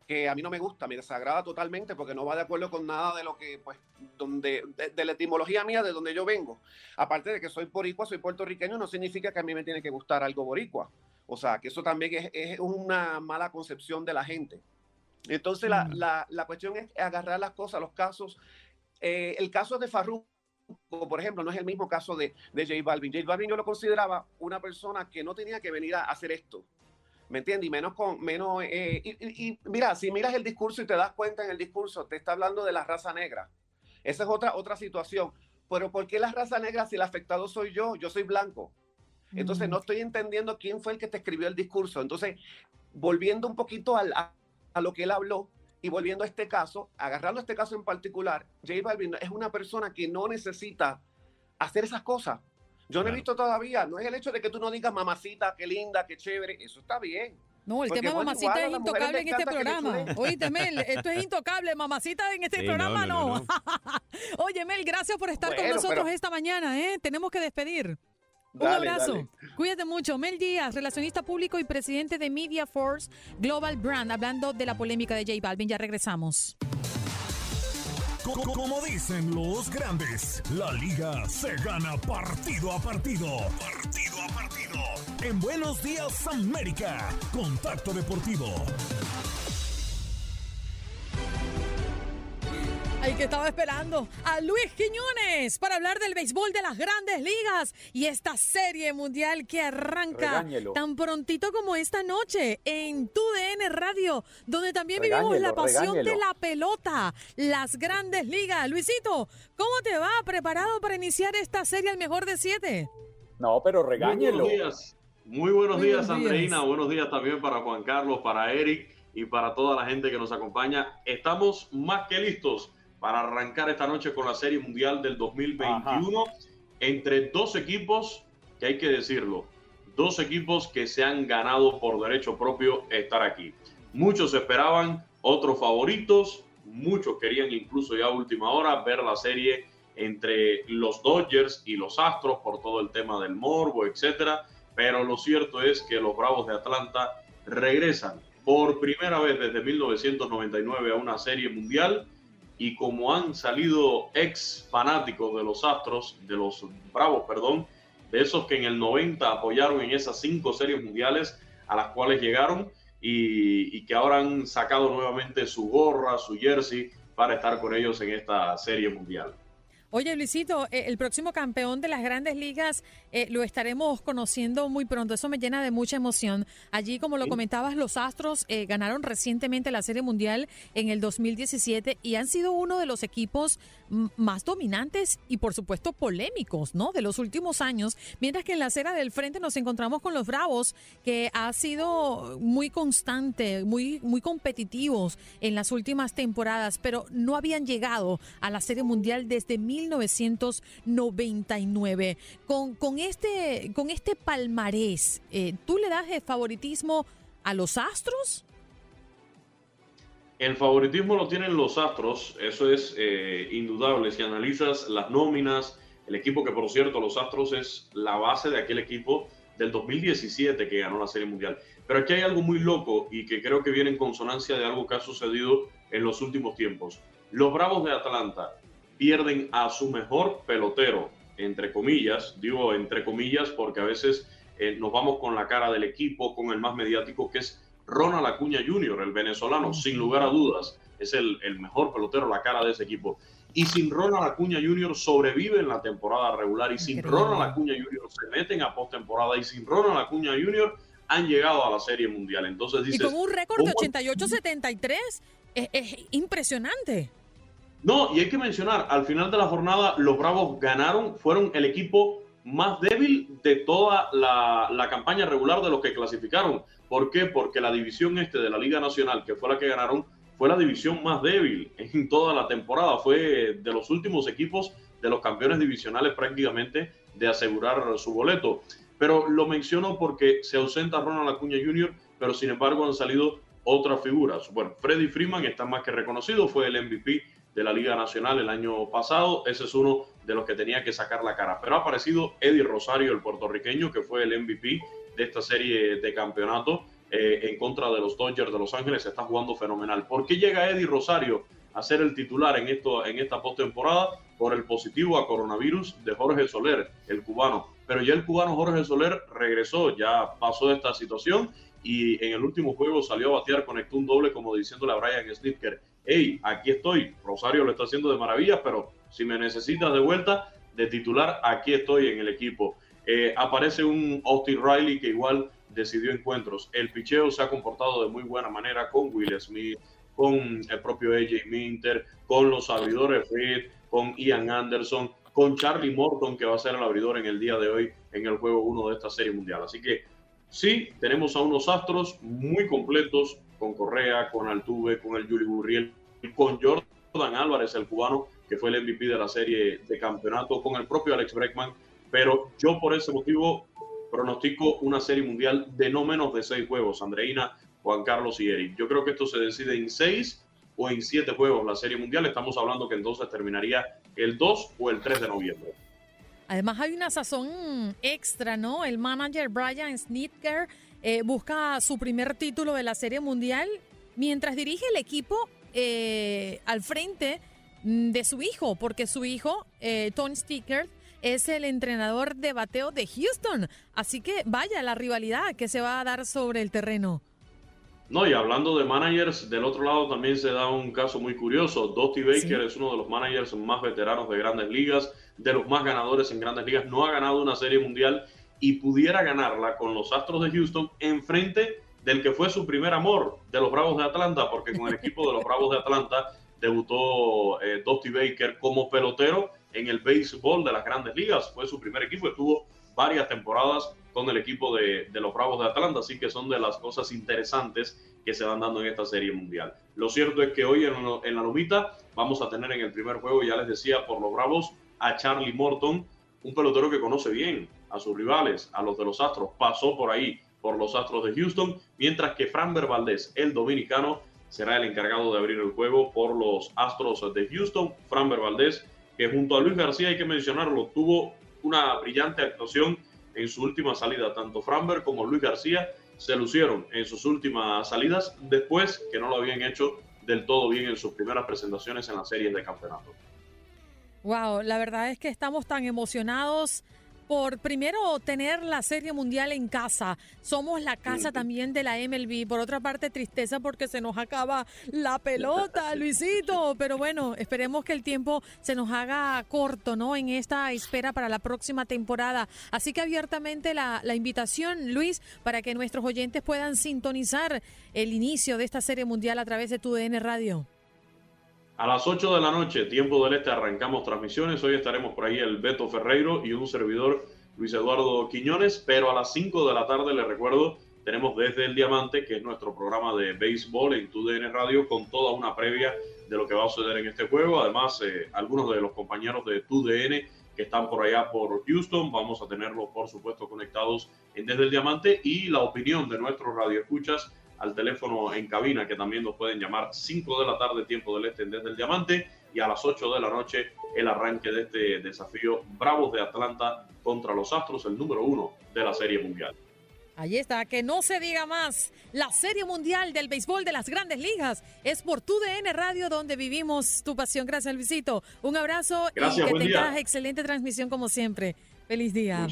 I: que a mí no me gusta, me desagrada totalmente porque no va de acuerdo con nada de lo que, pues, donde, de, la etimología mía, de donde yo vengo. Aparte de que soy boricua, soy puertorriqueño, no significa que a mí me tiene que gustar algo boricua. O sea, que eso también es, es una mala concepción de la gente. Entonces, la, cuestión es agarrar las cosas, los casos. Eh, el caso de Farruko, por ejemplo, no es el mismo caso de, de J Balvin. J Balvin yo lo consideraba una persona que no tenía que venir a hacer esto. ¿Me entiendes? Y menos con menos. Eh, y, mira, si miras el discurso y te das cuenta en el discurso, te está hablando de la raza negra. Esa es otra, otra situación. Pero ¿por qué la raza negra si el afectado soy yo? Yo soy blanco. Entonces no estoy entendiendo quién fue el que te escribió el discurso. Entonces, volviendo un poquito al, a lo que él habló y volviendo a este caso, agarrando este caso en particular, J Balvin es una persona que no necesita hacer esas cosas. Yo no he visto todavía, no es el hecho de que tú no digas mamacita, qué linda, qué chévere, eso está bien.
A: No, el tema mamacita es intocable en este programa. Oíste, Mel, esto es intocable. Mamacita en este programa no. Oye, Mel, gracias por estar con nosotros esta mañana. ¿eh? Tenemos que despedir. Un abrazo. Cuídate mucho. Mel Díaz, relacionista público y presidente de Media Force Global Brand, hablando de la polémica de J Balvin. Ya regresamos.
J: Como dicen los grandes, la liga se gana partido a partido. Partido a partido. En Buenos Días América, Contacto Deportivo.
A: Ay, que estaba esperando a Luis Quiñones para hablar del béisbol de las grandes ligas y esta serie mundial que arranca tan prontito como esta noche en tu DN Radio, donde también vivimos la pasión de la pelota, las grandes ligas. Luisito, ¿cómo te va? ¿Preparado para iniciar esta serie al mejor de siete?
F: No, pero regáñelo.
K: Muy buenos días, Muy buenos días, Andreina. Buenos días también para Juan Carlos, para Eric y para toda la gente que nos acompaña. Estamos más que listos para arrancar esta noche con la Serie Mundial del 2021 entre dos equipos que hay que decirlo, dos equipos que se han ganado por derecho propio estar aquí. Muchos esperaban, otros favoritos, muchos querían incluso ya a última hora ver la serie entre los Dodgers y los Astros por todo el tema del morbo, etcétera. Pero lo cierto es que los Bravos de Atlanta regresan por primera vez desde 1999 a una serie mundial y como han salido ex fanáticos de los Astros, de los Bravos, perdón, de esos que en el 90 apoyaron en esas cinco series mundiales a las cuales llegaron y, y que ahora han sacado nuevamente su gorra, su jersey para estar con ellos en esta serie mundial.
A: Oye, Luisito, eh, el próximo campeón de las grandes ligas eh, lo estaremos conociendo muy pronto. Eso me llena de mucha emoción. Allí, como lo comentabas, los Astros eh, ganaron recientemente la Serie Mundial en el 2017 y han sido uno de los equipos más dominantes y, por supuesto, polémicos, ¿no? De los últimos años. Mientras que en la acera del frente nos encontramos con los Bravos, que ha sido muy constante, muy, muy competitivos en las últimas temporadas, pero no habían llegado a la Serie Mundial desde 1999. Con, con, este, con este palmarés, eh, ¿tú le das favoritismo a los Astros?
K: El favoritismo lo tienen los Astros, eso es eh, indudable. Si analizas las nóminas, el equipo que por cierto los Astros es la base de aquel equipo del 2017 que ganó la Serie Mundial. Pero aquí hay algo muy loco y que creo que viene en consonancia de algo que ha sucedido en los últimos tiempos. Los Bravos de Atlanta pierden a su mejor pelotero, entre comillas, digo entre comillas porque a veces eh, nos vamos con la cara del equipo, con el más mediático que es Ronald Acuña Jr., el venezolano, sin lugar a dudas, es el, mejor pelotero, la cara de ese equipo. Y sin Ronald Acuña Jr. sobrevive en la temporada regular y sin Ronald Acuña Jr. se meten a postemporada y sin Ronald Acuña Jr. han llegado a la Serie Mundial. Entonces dices,
A: y con un récord de 88-73 es, es impresionante.
K: No, y hay que mencionar, al final de la jornada los Bravos ganaron, fueron el equipo más débil de toda la, campaña regular de los que clasificaron. ¿Por qué? Porque la división este de la Liga Nacional, que fue la que ganaron, fue la división más débil en toda la temporada. Fue de los últimos equipos de los campeones divisionales prácticamente de asegurar su boleto. Pero lo menciono porque se ausenta Ronald Acuña Jr., pero sin embargo han salido otras figuras. Bueno, Freddy Freeman está más que reconocido, fue el MVP de la Liga Nacional el año pasado. Ese es uno de los que tenía que sacar la cara. Pero ha aparecido Eddie Rosario, el puertorriqueño, que fue el MVP de esta serie de campeonato eh, en contra de los Dodgers de Los Ángeles. Está jugando fenomenal. ¿Por qué llega Eddie Rosario a ser el titular en, esto, en esta postemporada? Por el positivo a coronavirus de Jorge Soler, el cubano. Pero ya el cubano Jorge Soler regresó, ya pasó esta situación y en el último juego salió a batear, conectó un doble como diciéndole a Brian Snitker hey, aquí estoy, Rosario lo está haciendo de maravilla, pero si me necesitas de vuelta de titular, aquí estoy en el equipo. Eh, aparece un Austin Riley que igual decidió encuentros. El picheo se ha comportado de muy buena manera con Will Smith, con el propio AJ Minter, con los abridores Reed, con Ian Anderson, con Charlie Morton, que va a ser el abridor en el día de hoy en el juego 1 de esta serie mundial. Así que sí, tenemos a unos astros muy completos, con Correa, con Altuve, con el Juli Burriel, con Jordan Álvarez, el cubano, que fue el MVP de la serie de campeonato, con el propio Alex Breckman. Pero yo por ese motivo pronostico una serie mundial de no menos de seis juegos, Andreina, Juan Carlos y Eric. Yo creo que esto se decide en seis o en siete juegos la serie mundial. Estamos hablando que entonces terminaría el 2 o el 3 de noviembre.
A: Además hay una sazón extra, ¿no? El manager Brian Snitker eh, busca su primer título de la Serie Mundial mientras dirige el equipo eh, al frente de su hijo, porque su hijo, eh, Tony Sticker, es el entrenador de bateo de Houston. Así que vaya la rivalidad que se va a dar sobre el terreno.
K: No, y hablando de managers, del otro lado también se da un caso muy curioso. Dusty Baker es uno de los managers más veteranos de grandes ligas, de los más ganadores en grandes ligas. No ha ganado una serie mundial y pudiera ganarla con los Astros de Houston enfrente del que fue su primer amor, de los Bravos de Atlanta, porque con el equipo de los Bravos de Atlanta debutó eh, Dusty Baker como pelotero en el béisbol de las grandes ligas. Fue su primer equipo, estuvo varias temporadas con el equipo de, los Bravos de Atlanta, así que son de las cosas interesantes que se van dando en esta serie mundial. Lo cierto es que hoy en, en la Lomita vamos a tener en el primer juego, ya les decía, por los Bravos a Charlie Morton, un pelotero que conoce bien a sus rivales, a los de los Astros, pasó por ahí por los Astros de Houston, mientras que Framber Valdez, el dominicano, será el encargado de abrir el juego por los Astros de Houston. Framber Valdez, que junto a Luis García, hay que mencionarlo, tuvo una brillante actuación en su última salida. Tanto Framber como Luis García se lucieron en sus últimas salidas después que no lo habían hecho del todo bien en sus primeras presentaciones en las series de campeonato.
A: Wow, la verdad es que estamos tan emocionados por primero tener la Serie Mundial en casa. Somos la casa también de la MLB. Por otra parte, tristeza porque se nos acaba la pelota, Luisito. Pero bueno, esperemos que el tiempo se nos haga corto, ¿no? En esta espera para la próxima temporada. Así que abiertamente la, la invitación, Luis, para que nuestros oyentes puedan sintonizar el inicio de esta Serie Mundial a través de tu DN Radio.
K: A las 8 de la noche, tiempo del este, arrancamos transmisiones. Hoy estaremos por ahí el Beto Ferreiro y un servidor Luis Eduardo Quiñones, pero a las 5 de la tarde, les recuerdo, tenemos desde el Diamante, que es nuestro programa de béisbol en TUDN Radio, con toda una previa de lo que va a suceder en este juego. Además, eh, algunos de los compañeros de TUDN que están por allá por Houston, vamos a tenerlos, por supuesto, conectados en Desde el Diamante y la opinión de nuestros radioescuchas al teléfono en cabina que también nos pueden llamar 5 de la tarde tiempo del este desde el Diamante y a las 8 de la noche el arranque de este desafío Bravos de Atlanta contra los Astros, el número uno de la Serie Mundial.
A: Ahí está, que no se diga más. La Serie Mundial del Béisbol de las Grandes Ligas es por tu DN Radio donde vivimos tu pasión. Gracias, Luisito. Un abrazo
K: y
A: que tengas excelente transmisión como siempre. Feliz día.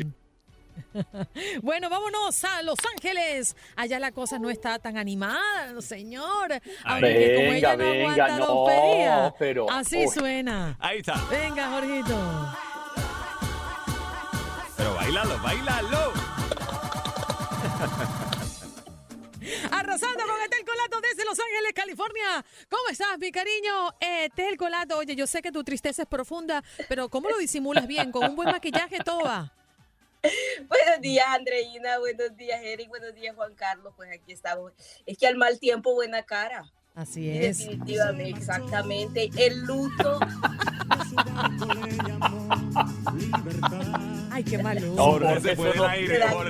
A: bueno, vámonos a Los Ángeles. Allá la cosa no está tan animada, señor.
F: Aunque como ella no aguanta no, pero,
A: así suena.
C: Ahí está.
A: Venga, Jorgito.
C: Pero bailalo, bailalo.
L: Arrasando con Etel Colato desde Los Ángeles, California. ¿Cómo estás, mi cariño? Etel Colato, oye, yo sé que tu tristeza es profunda, pero ¿cómo lo disimulas bien? Con un buen maquillaje todo va.
M: Buenos días, Andreina. Buenos días, Eric. Buenos días, Juan Carlos. Pues aquí estamos. Es que al mal tiempo, buena cara.
L: Así es.
M: Definitivamente, exactamente. El luto.
L: Ay, qué malo.
F: No, eso, no, aire, eso,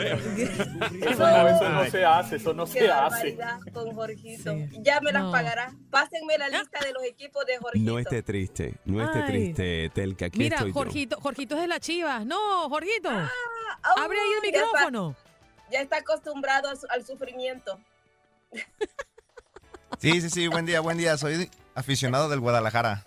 F: no, se hace, eso no se hace.
M: con Jorgito. Ya me las pagará. Pásenme la lista de los equipos de Jorgito.
C: No esté triste, no esté triste, Telka. Aquí
L: Mira,
C: estoy
L: Jorgito, yo. Jorgito es de las chivas. No, Jorgito. Ah, Abre ahí el micrófono.
M: Ya está, acostumbrado al sufrimiento.
N: Sí, sí, sí, buen día, buen día. Soy aficionado del Guadalajara.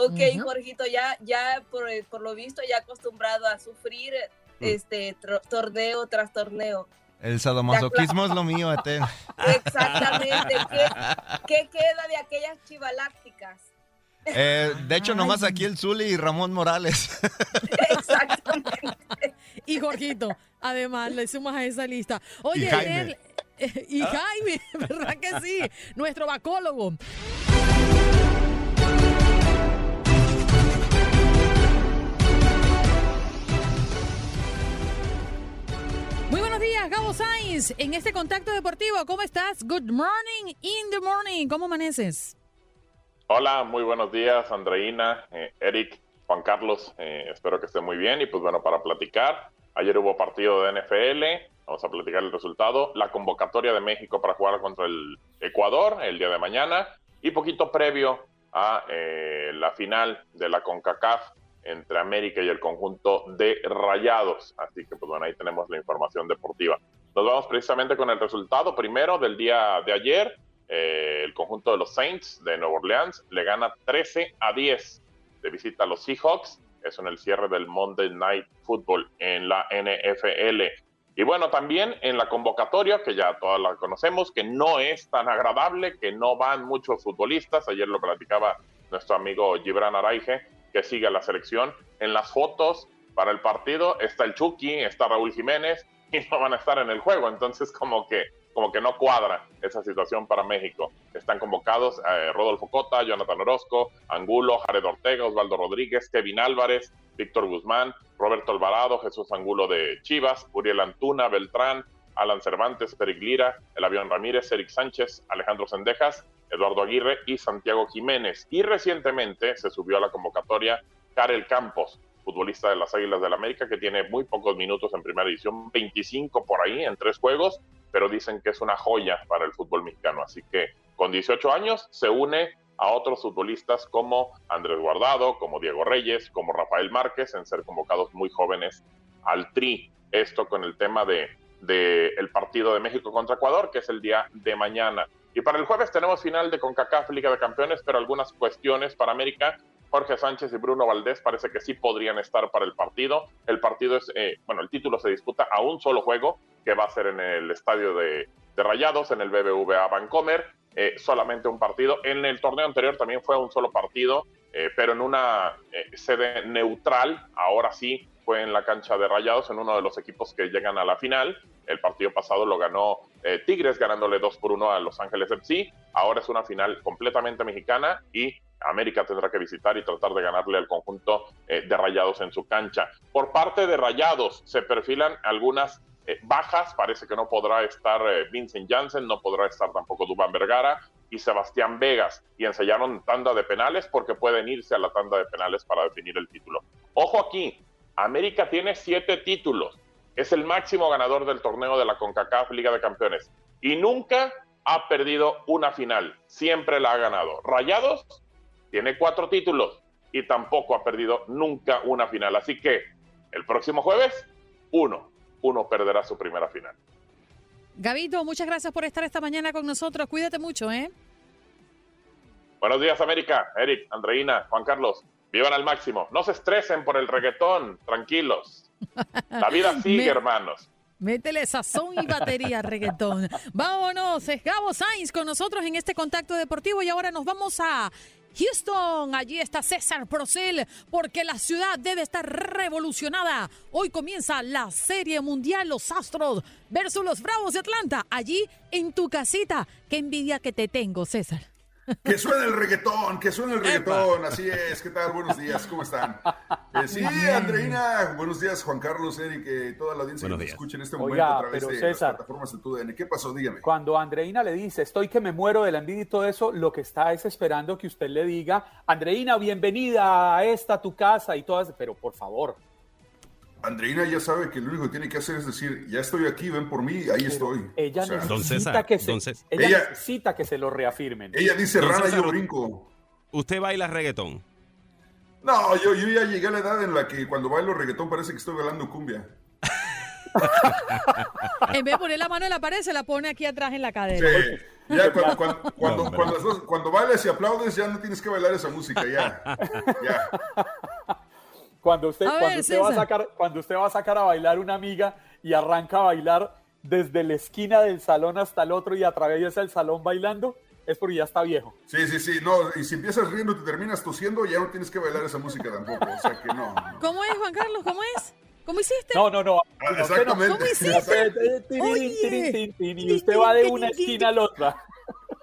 M: Ok, Jorgito, ya, ya por, por, lo visto, ya acostumbrado a sufrir mm. este torneo tras torneo.
N: El sadomasoquismo es lo mío, Eten.
M: Exactamente. ¿Qué, queda de aquellas chivalácticas?
N: Eh, de hecho, nomás aquí el Zuli y Ramón Morales.
M: Exactamente.
L: Y Jorgito, además, le sumas a esa lista. Oye, él, y ¿Ah? Jaime, ¿verdad que sí? Nuestro bacólogo. Buenos días, Gabo Sainz, en este contacto deportivo. ¿Cómo estás? Good morning in the morning. ¿Cómo amaneces?
O: Hola, muy buenos días, Andreina, eh, Eric, Juan Carlos. Eh, espero que estén muy bien. Y pues bueno, para platicar, ayer hubo partido de NFL. Vamos a platicar el resultado. La convocatoria de México para jugar contra el Ecuador el día de mañana. Y poquito previo a eh, la final de la CONCACAF entre América y el conjunto de Rayados. Así que, pues bueno, ahí tenemos la información deportiva. Nos vamos precisamente con el resultado primero del día de ayer. Eh, el conjunto de los Saints de Nueva Orleans le gana 13 a 10 de visita a los Seahawks. Eso en el cierre del Monday Night Football en la NFL. Y bueno, también en la convocatoria, que ya todas la conocemos, que no es tan agradable, que no van muchos futbolistas. Ayer lo platicaba nuestro amigo Gibran Araige, que la selección. En las fotos para el partido está el Chucky, está Raúl Jiménez y no van a estar en el juego. Entonces, como que, como que no cuadra esa situación para México. Están convocados eh, Rodolfo Cota, Jonathan Orozco, Angulo, Jared Ortega, Osvaldo Rodríguez, Kevin Álvarez, Víctor Guzmán, Roberto Alvarado, Jesús Angulo de Chivas, Uriel Antuna, Beltrán, Alan Cervantes, Peric Lira, El Avión Ramírez, Eric Sánchez, Alejandro Sendejas, Eduardo Aguirre y Santiago Jiménez. Y recientemente se subió a la convocatoria Karel Campos, futbolista de las Águilas del la América, que tiene muy pocos minutos en primera edición, 25 por ahí en tres juegos, pero dicen que es una joya para el fútbol mexicano. Así que con 18 años se une a otros futbolistas como Andrés Guardado, como Diego Reyes, como Rafael Márquez, en ser convocados muy jóvenes al TRI. Esto con el tema de, de el partido de México contra Ecuador, que es el día de mañana. Y para el jueves tenemos final de CONCACAF Liga de Campeones, pero algunas cuestiones para América. Jorge Sánchez y Bruno Valdés parece que sí podrían estar para el partido. El partido es, eh, bueno, el título se disputa a un solo juego, que va a ser en el estadio de, Rayados, en el BBVA Vancomer. Eh, solamente un partido. En el torneo anterior también fue un solo partido, eh, pero en una eh, sede neutral. Ahora sí fue en la cancha de Rayados, en uno de los equipos que llegan a la final. El partido pasado lo ganó Tigres, ganándole 2 por 1 a Los Ángeles FC. Ahora es una final completamente mexicana y América tendrá que visitar y tratar de ganarle al conjunto de Rayados en su cancha. Por parte de Rayados se perfilan algunas eh, bajas. Parece que no podrá estar eh, Vincent Janssen, no podrá estar tampoco Dubán Vergara y Sebastián Vegas. Y enseñaron tanda de penales porque pueden irse a la tanda de penales para definir el título. Ojo aquí, América tiene siete títulos. Es el máximo ganador del torneo de la CONCACAF Liga de Campeones. Y nunca ha perdido una final. Siempre la ha ganado. Rayados tiene cuatro títulos y tampoco ha perdido nunca una final. Así que el próximo jueves, uno uno perderá su primera final.
L: Gabito, muchas gracias por estar esta mañana con nosotros. Cuídate mucho, ¿eh?
O: Buenos días, América. Eric, Andreina, Juan Carlos. Vivan al máximo. No se estresen por el reggaetón. Tranquilos. La vida sigue, hermanos.
L: Métele sazón y batería reggaetón. Vámonos, es Gabo Sainz con nosotros en este contacto deportivo y ahora nos vamos a Houston. Allí está César Procel porque la ciudad debe estar revolucionada. Hoy comienza la Serie Mundial Los Astros versus los Bravos de Atlanta. Allí en tu casita. Qué envidia que te tengo, César.
P: Que suene el reggaetón, que suene el reggaetón, así es. ¿Qué tal? Buenos días, ¿cómo están? Eh, sí, Andreina, buenos días, Juan Carlos, Eric, eh, toda la audiencia que nos escucha en este momento a través de las plataformas de TUDN. ¿Qué pasó? Dígame.
F: Cuando Andreina le dice, estoy que me muero de la envidia y todo eso, lo que está es esperando que usted le diga, Andreina, bienvenida a esta tu casa y todas, pero por favor,
P: Andreina ya sabe que lo único que tiene que hacer es decir, ya estoy aquí, ven por mí, ahí estoy.
F: Ella necesita, que, se, ella, necesita que se lo reafirmen.
P: Ella dice, rana, yo brinco.
C: ¿Usted baila reggaetón?
P: No, yo, yo ya llegué a la edad en la que cuando bailo reggaetón parece que estoy bailando cumbia.
L: en vez de poner la mano en la pared, se la pone aquí atrás en la cadera.
P: Sí. Ya cuando, cuando, cuando, cuando, bailes y aplaudes, ya no tienes que bailar esa música, ya. ya.
F: Cuando usted, cuando, usted va a sacar, cuando usted va a sacar a bailar una amiga y arranca a bailar desde la esquina del salón hasta el otro y atraviesa el salón bailando, es porque ya está viejo.
P: Sí, sí, sí. No, y si empiezas riendo y te terminas tosiendo, ya no tienes que bailar esa música tampoco. O sea que no.
L: ¿Cómo es, Juan Carlos? ¿Cómo es? ¿Cómo hiciste?
F: No, no, no.
P: Ah, exactamente.
L: ¿Cómo hiciste?
F: Y usted va de una esquina a la otra.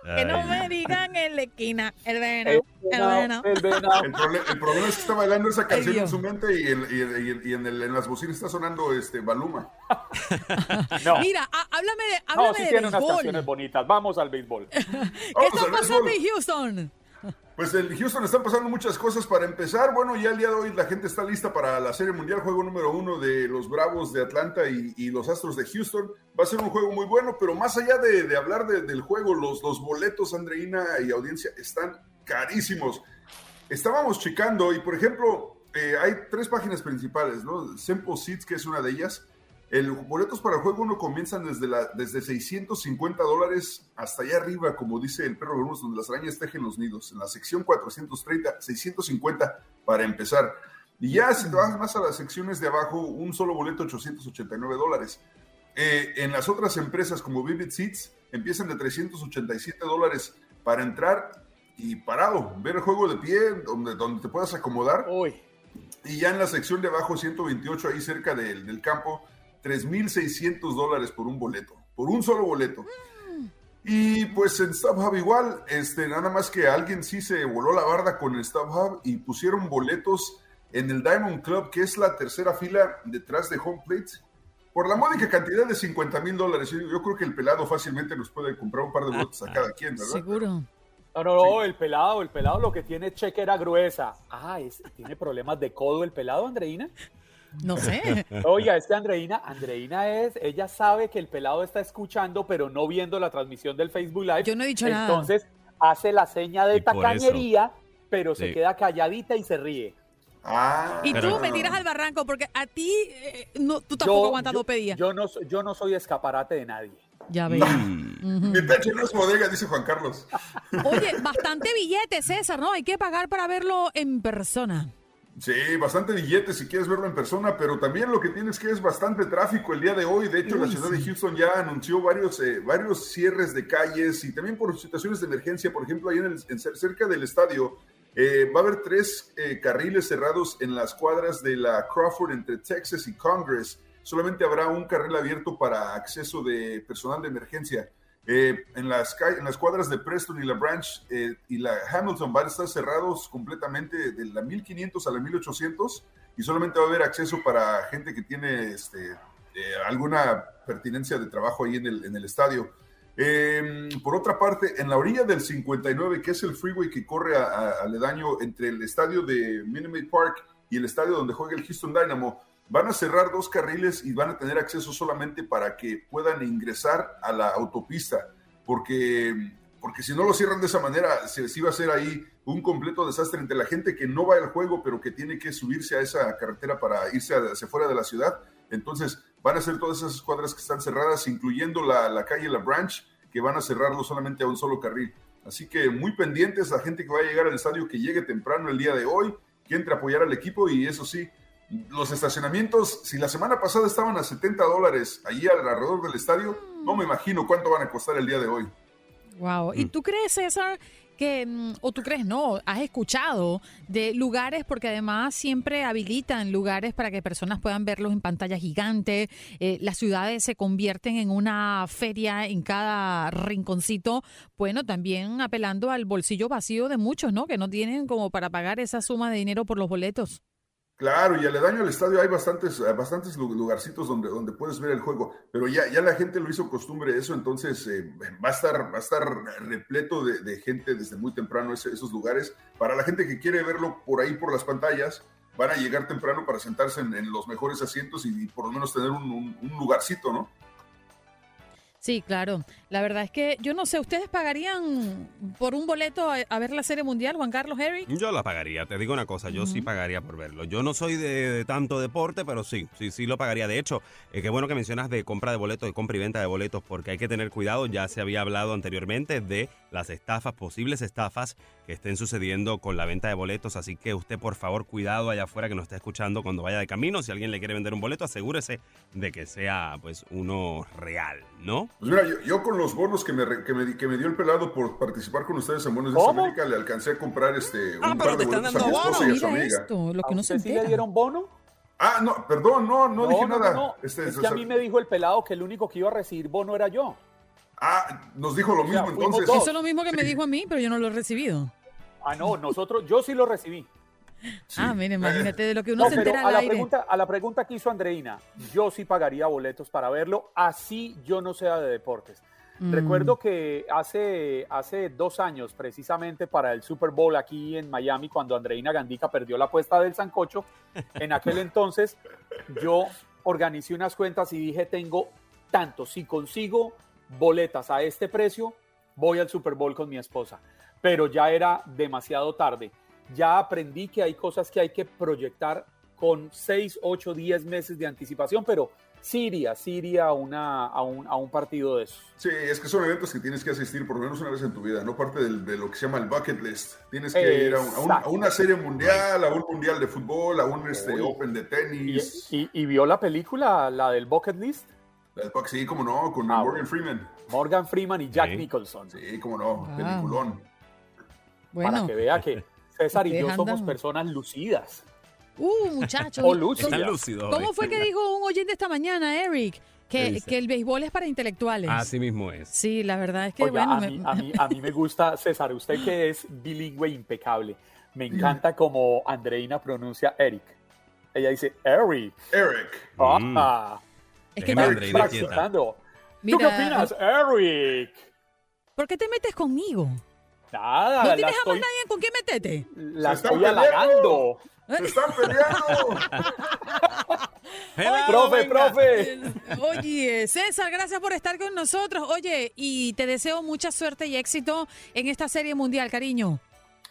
L: Que no me digan en la esquina, el veneno, el veneno.
P: El, problema es que está bailando esa canción en su mente y, y, en, el, en, las bocinas está sonando este Baluma.
L: no. Mira, háblame de, háblame
F: no, sí tiene unas canciones bonitas. Vamos al béisbol.
L: ¿Qué está pasando en Houston?
P: Pues en Houston están pasando muchas cosas. Para empezar, bueno, ya el día de hoy la gente está lista para la Serie Mundial, juego número uno de los Bravos de Atlanta y, los Astros de Houston. Va a ser un juego muy bueno, pero más allá de, hablar del juego, los, los boletos, Andreina y audiencia, están carísimos. Estábamos checando y, por ejemplo, eh, hay tres páginas principales, ¿no? Simple Seats, que es una de ellas el boletos para el juego uno comienzan desde, la, desde 650 dólares hasta allá arriba, como dice el perro Bermúdez, donde las arañas tejen los nidos. En la sección 430, 650 para empezar. Y ya si te vas más a las secciones de abajo, un solo boleto 889 dólares. Eh, en las otras empresas como Vivid Seats empiezan de 387 dólares para entrar y parado, ver el juego de pie, donde, donde te puedas acomodar. Y ya en la sección de abajo, 128, ahí cerca del, del campo, 3.600 dólares por un boleto, por un solo boleto. Y pues en StubHub igual, este, nada más que alguien sí se voló la barda con el StubHub y pusieron boletos en el Diamond Club, que es la tercera fila detrás de Home Plate, por la módica cantidad de 50 mil dólares. Yo, creo que el pelado fácilmente nos puede comprar un par de boletos a cada quien, ¿verdad?
L: Seguro.
F: No, no, el pelado, el pelado lo que tiene chequera gruesa. Ah, ¿tiene problemas de codo el pelado, Andreina?
L: No sé.
F: Oiga, es que Andreina, Andreina es, ella sabe que el pelado está escuchando, pero no viendo la transmisión del Facebook Live.
L: Yo no he dicho
F: nada. Entonces hace la seña de tacañería, pero se queda calladita y se ríe.
P: Ah,
L: y tú me tiras al barranco porque a ti eh, no, tú tampoco aguantas dos pedías.
F: Yo no, yo no soy escaparate de nadie.
L: Ya veo.
P: Mi pecho no es bodega, dice Juan Carlos.
L: Oye, bastante billete, César, ¿no? Hay que pagar para verlo en persona.
P: Sí, bastante billetes si quieres verlo en persona, pero también lo que tienes que es bastante tráfico el día de hoy. De hecho, la ciudad de Houston ya anunció varios, eh, varios cierres de calles y también por situaciones de emergencia. Por ejemplo, ahí en, el, cerca del estadio eh, va a haber tres eh, carriles cerrados en las cuadras de la Crawford entre Texas y Congress. Solamente habrá un carril abierto para acceso de personal de emergencia. Eh, en, las, en las cuadras de Preston y la Branch eh, y la Hamilton van a estar cerrados completamente de la 1500 a la 1800 y solamente va a haber acceso para gente que tiene este, eh, alguna pertinencia de trabajo ahí en el, en el estadio. Em, por otra parte, en la orilla del 59, que es el freeway que corre aledaño entre el estadio de Minute Park y el estadio donde juega el Houston Dynamo, Van a cerrar dos carriles y van a tener acceso solamente para que puedan ingresar a la autopista, porque, porque si no lo cierran de esa manera, se, se va a hacer ahí un completo desastre entre la gente que no va al juego, pero que tiene que subirse a esa carretera para irse hacia fuera de la ciudad. Entonces, van a ser todas esas cuadras que están cerradas, incluyendo la, la calle La Branch, que van a cerrarlo solamente a un solo carril. Así que muy pendientes la gente que va a llegar al estadio, que llegue temprano el día de hoy, que entre a apoyar al equipo y eso sí, los estacionamientos, si la semana pasada estaban a 70 dólares allí alrededor del estadio, no me imagino cuánto van a costar el día de hoy.
A: Wow. ¿Y mm. tú crees, César, que, mm, o tú crees, no, has escuchado de lugares, porque además siempre habilitan lugares para que personas puedan verlos en pantalla gigante, eh, las ciudades se convierten en una feria en cada rinconcito, bueno, también apelando al bolsillo vacío de muchos, ¿no? Que no tienen como para pagar esa suma de dinero por los boletos.
P: Claro, y aledaño al estadio hay bastantes, eh, bastantes lugarcitos donde, donde puedes ver el juego, pero ya, ya la gente lo hizo costumbre eso, entonces eh, va, a estar, va a estar repleto de, gente desde muy temprano esos lugares. Para la gente que quiere verlo por ahí, por las pantallas, van a llegar temprano para sentarse en, los mejores asientos y, por lo menos tener un lugarcito, ¿no?
A: Sí, claro. La verdad es que yo no sé, ¿ustedes pagarían por un boleto a, ver la Serie Mundial, Juan Carlos Harry?
C: Yo la pagaría, te digo una cosa, yo sí pagaría por verlo. Yo no soy de, tanto deporte, pero sí, sí, sí lo pagaría. De hecho, eh, qué bueno que mencionas de compra de boletos, de compra y venta de boletos, porque hay que tener cuidado, ya se había hablado anteriormente de las estafas, posibles estafas que estén sucediendo con la venta de boletos, así que usted por favor cuidado allá afuera que nos está escuchando cuando vaya de camino, si alguien le quiere vender un boleto, asegúrese de que sea pues uno real, ¿no?
P: Pues mira, yo, con los bonos que me, que me, que, me, dio el pelado por participar con ustedes en Bonos de América, le alcancé a comprar este,
A: ah, un par de boletos a mi esposa y a su amiga. Esto, lo que no se
F: sí le dieron bono?
P: Ah, no, perdón, no, no, dije nada.
F: Este, es que a mí me dijo el pelado que el único que iba a recibir bono era yo.
P: Ah, nos dijo lo mismo entonces.
A: Eso es lo mismo que me dijo a mí, pero yo no lo he recibido.
F: Ah, no, nosotros, yo sí lo recibí.
A: Ah, mire, imagínate de lo que uno se entera
F: a la
A: aire.
F: Pregunta, a la pregunta que hizo Andreina, yo sí pagaría boletos para verlo, así yo no sea de deportes. Mm. Recuerdo que hace, hace dos años, precisamente para el Super Bowl aquí en Miami, cuando Andreina Gandica perdió la apuesta del Sancocho, en aquel entonces yo organicé unas cuentas y dije, tengo tanto, si consigo boletas a este precio, voy al Super Bowl con mi esposa. Pero ya era demasiado tarde. Ya aprendí que hay cosas que hay que proyectar con 6, 8, 10 meses de anticipación, pero sí iría a, una, a, un, a un partido de eso.
P: Sí, es que son eventos que tienes que asistir por lo menos una vez en tu vida, no parte de lo que se llama el bucket list. Tienes que ir a, una serie mundial, a un mundial de fútbol, a un este, Open de tenis.
F: ¿Y, y, vio la película, la del bucket list?
P: Sí, como no, con ah, Morgan Freeman.
F: Morgan Freeman y Jack Nicholson.
P: Sí, como no, peliculón.
F: Bueno, Para que vea que César y yo somos personas lucidas.
A: Uh, muchachos.
F: o lúcidas.
A: ¿Cómo fue que dijo un oyente esta mañana, Eric? Que, que, el béisbol es para intelectuales.
C: Así mismo es.
A: Sí, la verdad es que bueno.
F: A mí, a, mí, a mí me gusta, César, usted que es bilingüe impecable. Me encanta como Andreina pronuncia Eric. Ella dice Eric.
P: Eric.
F: Ah, es que me practicando. ¿Tú qué opinas, Eric?
A: ¿Por qué te metes conmigo?
F: Nada.
A: ¿No tienes jamás nadie con quién meterte?
F: La estoy halagando.
P: ¡Se están peleando!
F: profe, profe.
A: Oye, César, gracias por estar con nosotros. Oye, y te deseo mucha suerte y éxito en esta serie mundial, cariño.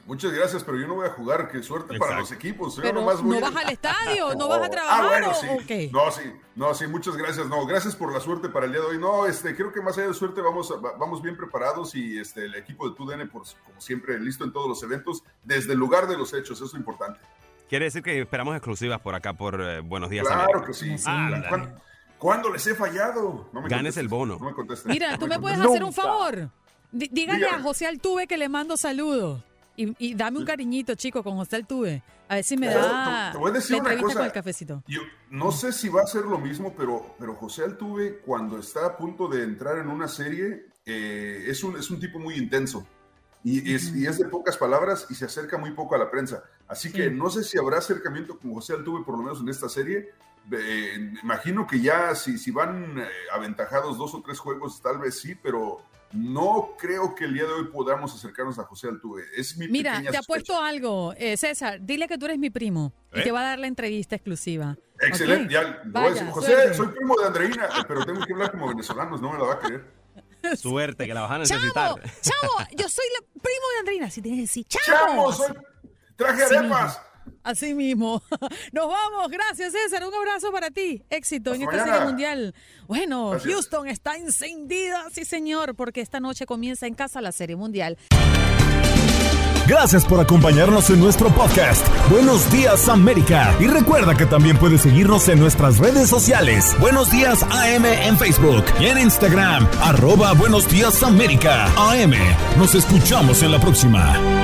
P: Muchas gracias, pero yo no voy a jugar. Qué suerte para los equipos.
A: Pero ¿No vas al estadio? ¿No vas a trabajar? Ah, bueno,
P: sí. No, sí. No, sí, muchas gracias. No, gracias por la suerte para el día de hoy. No, este, creo que más allá de suerte vamos, vamos bien preparados y este, el equipo de TUDN, por, como siempre, listo en todos los eventos, desde el lugar de los hechos. Eso es importante.
C: Quiere decir que esperamos exclusivas por acá por eh, Buenos Días.
P: Claro que sí. ¿Cuándo, les he fallado?
C: No me Ganes el bono.
P: No me
A: Mira, tú me puedes hacer un favor. dígale a José Altuve que le mando saludos. Y, dame un cariñito, chico, con José Altuve. A ver si me da
P: te, voy a decir una cosa.
A: con el cafecito.
P: Yo no sé si va a ser lo mismo, pero, pero José Altuve, cuando está a punto de entrar en una serie, eh, es, un, es un tipo muy intenso. Y es, y es, de pocas palabras y se acerca muy poco a la prensa. Así que no sé si habrá acercamiento con José Altuve, por lo menos en esta serie. Eh, imagino que ya si, si van eh, aventajados dos o tres juegos, tal vez sí, pero no creo que el día de hoy podamos acercarnos a José Altuve. Es mi
A: Mira, te apuesto algo, eh, César. Dile que tú eres mi primo y te va a dar la entrevista exclusiva.
P: Excelente, ya José, soy primo de Andreina, pero tengo que hablar como venezolanos, no me la va a creer.
C: Suerte, que la vas a necesitar.
A: Chavo, chavo, yo soy el primo de Andreina. Si tienes que decir, chavo.
P: Chavo, soy traje arepas.
A: Así mismo. Nos vamos. Gracias, César. Un abrazo para ti. Éxito en esta serie mundial. Bueno, Houston está encendida, sí, señor, porque esta noche comienza en casa la serie mundial.
J: Gracias por acompañarnos en nuestro podcast. Buenos días América. Y recuerda que también puedes seguirnos en nuestras redes sociales. Buenos días AM en Facebook y en Instagram. Arroba Buenos días América. AM. Nos escuchamos en la próxima.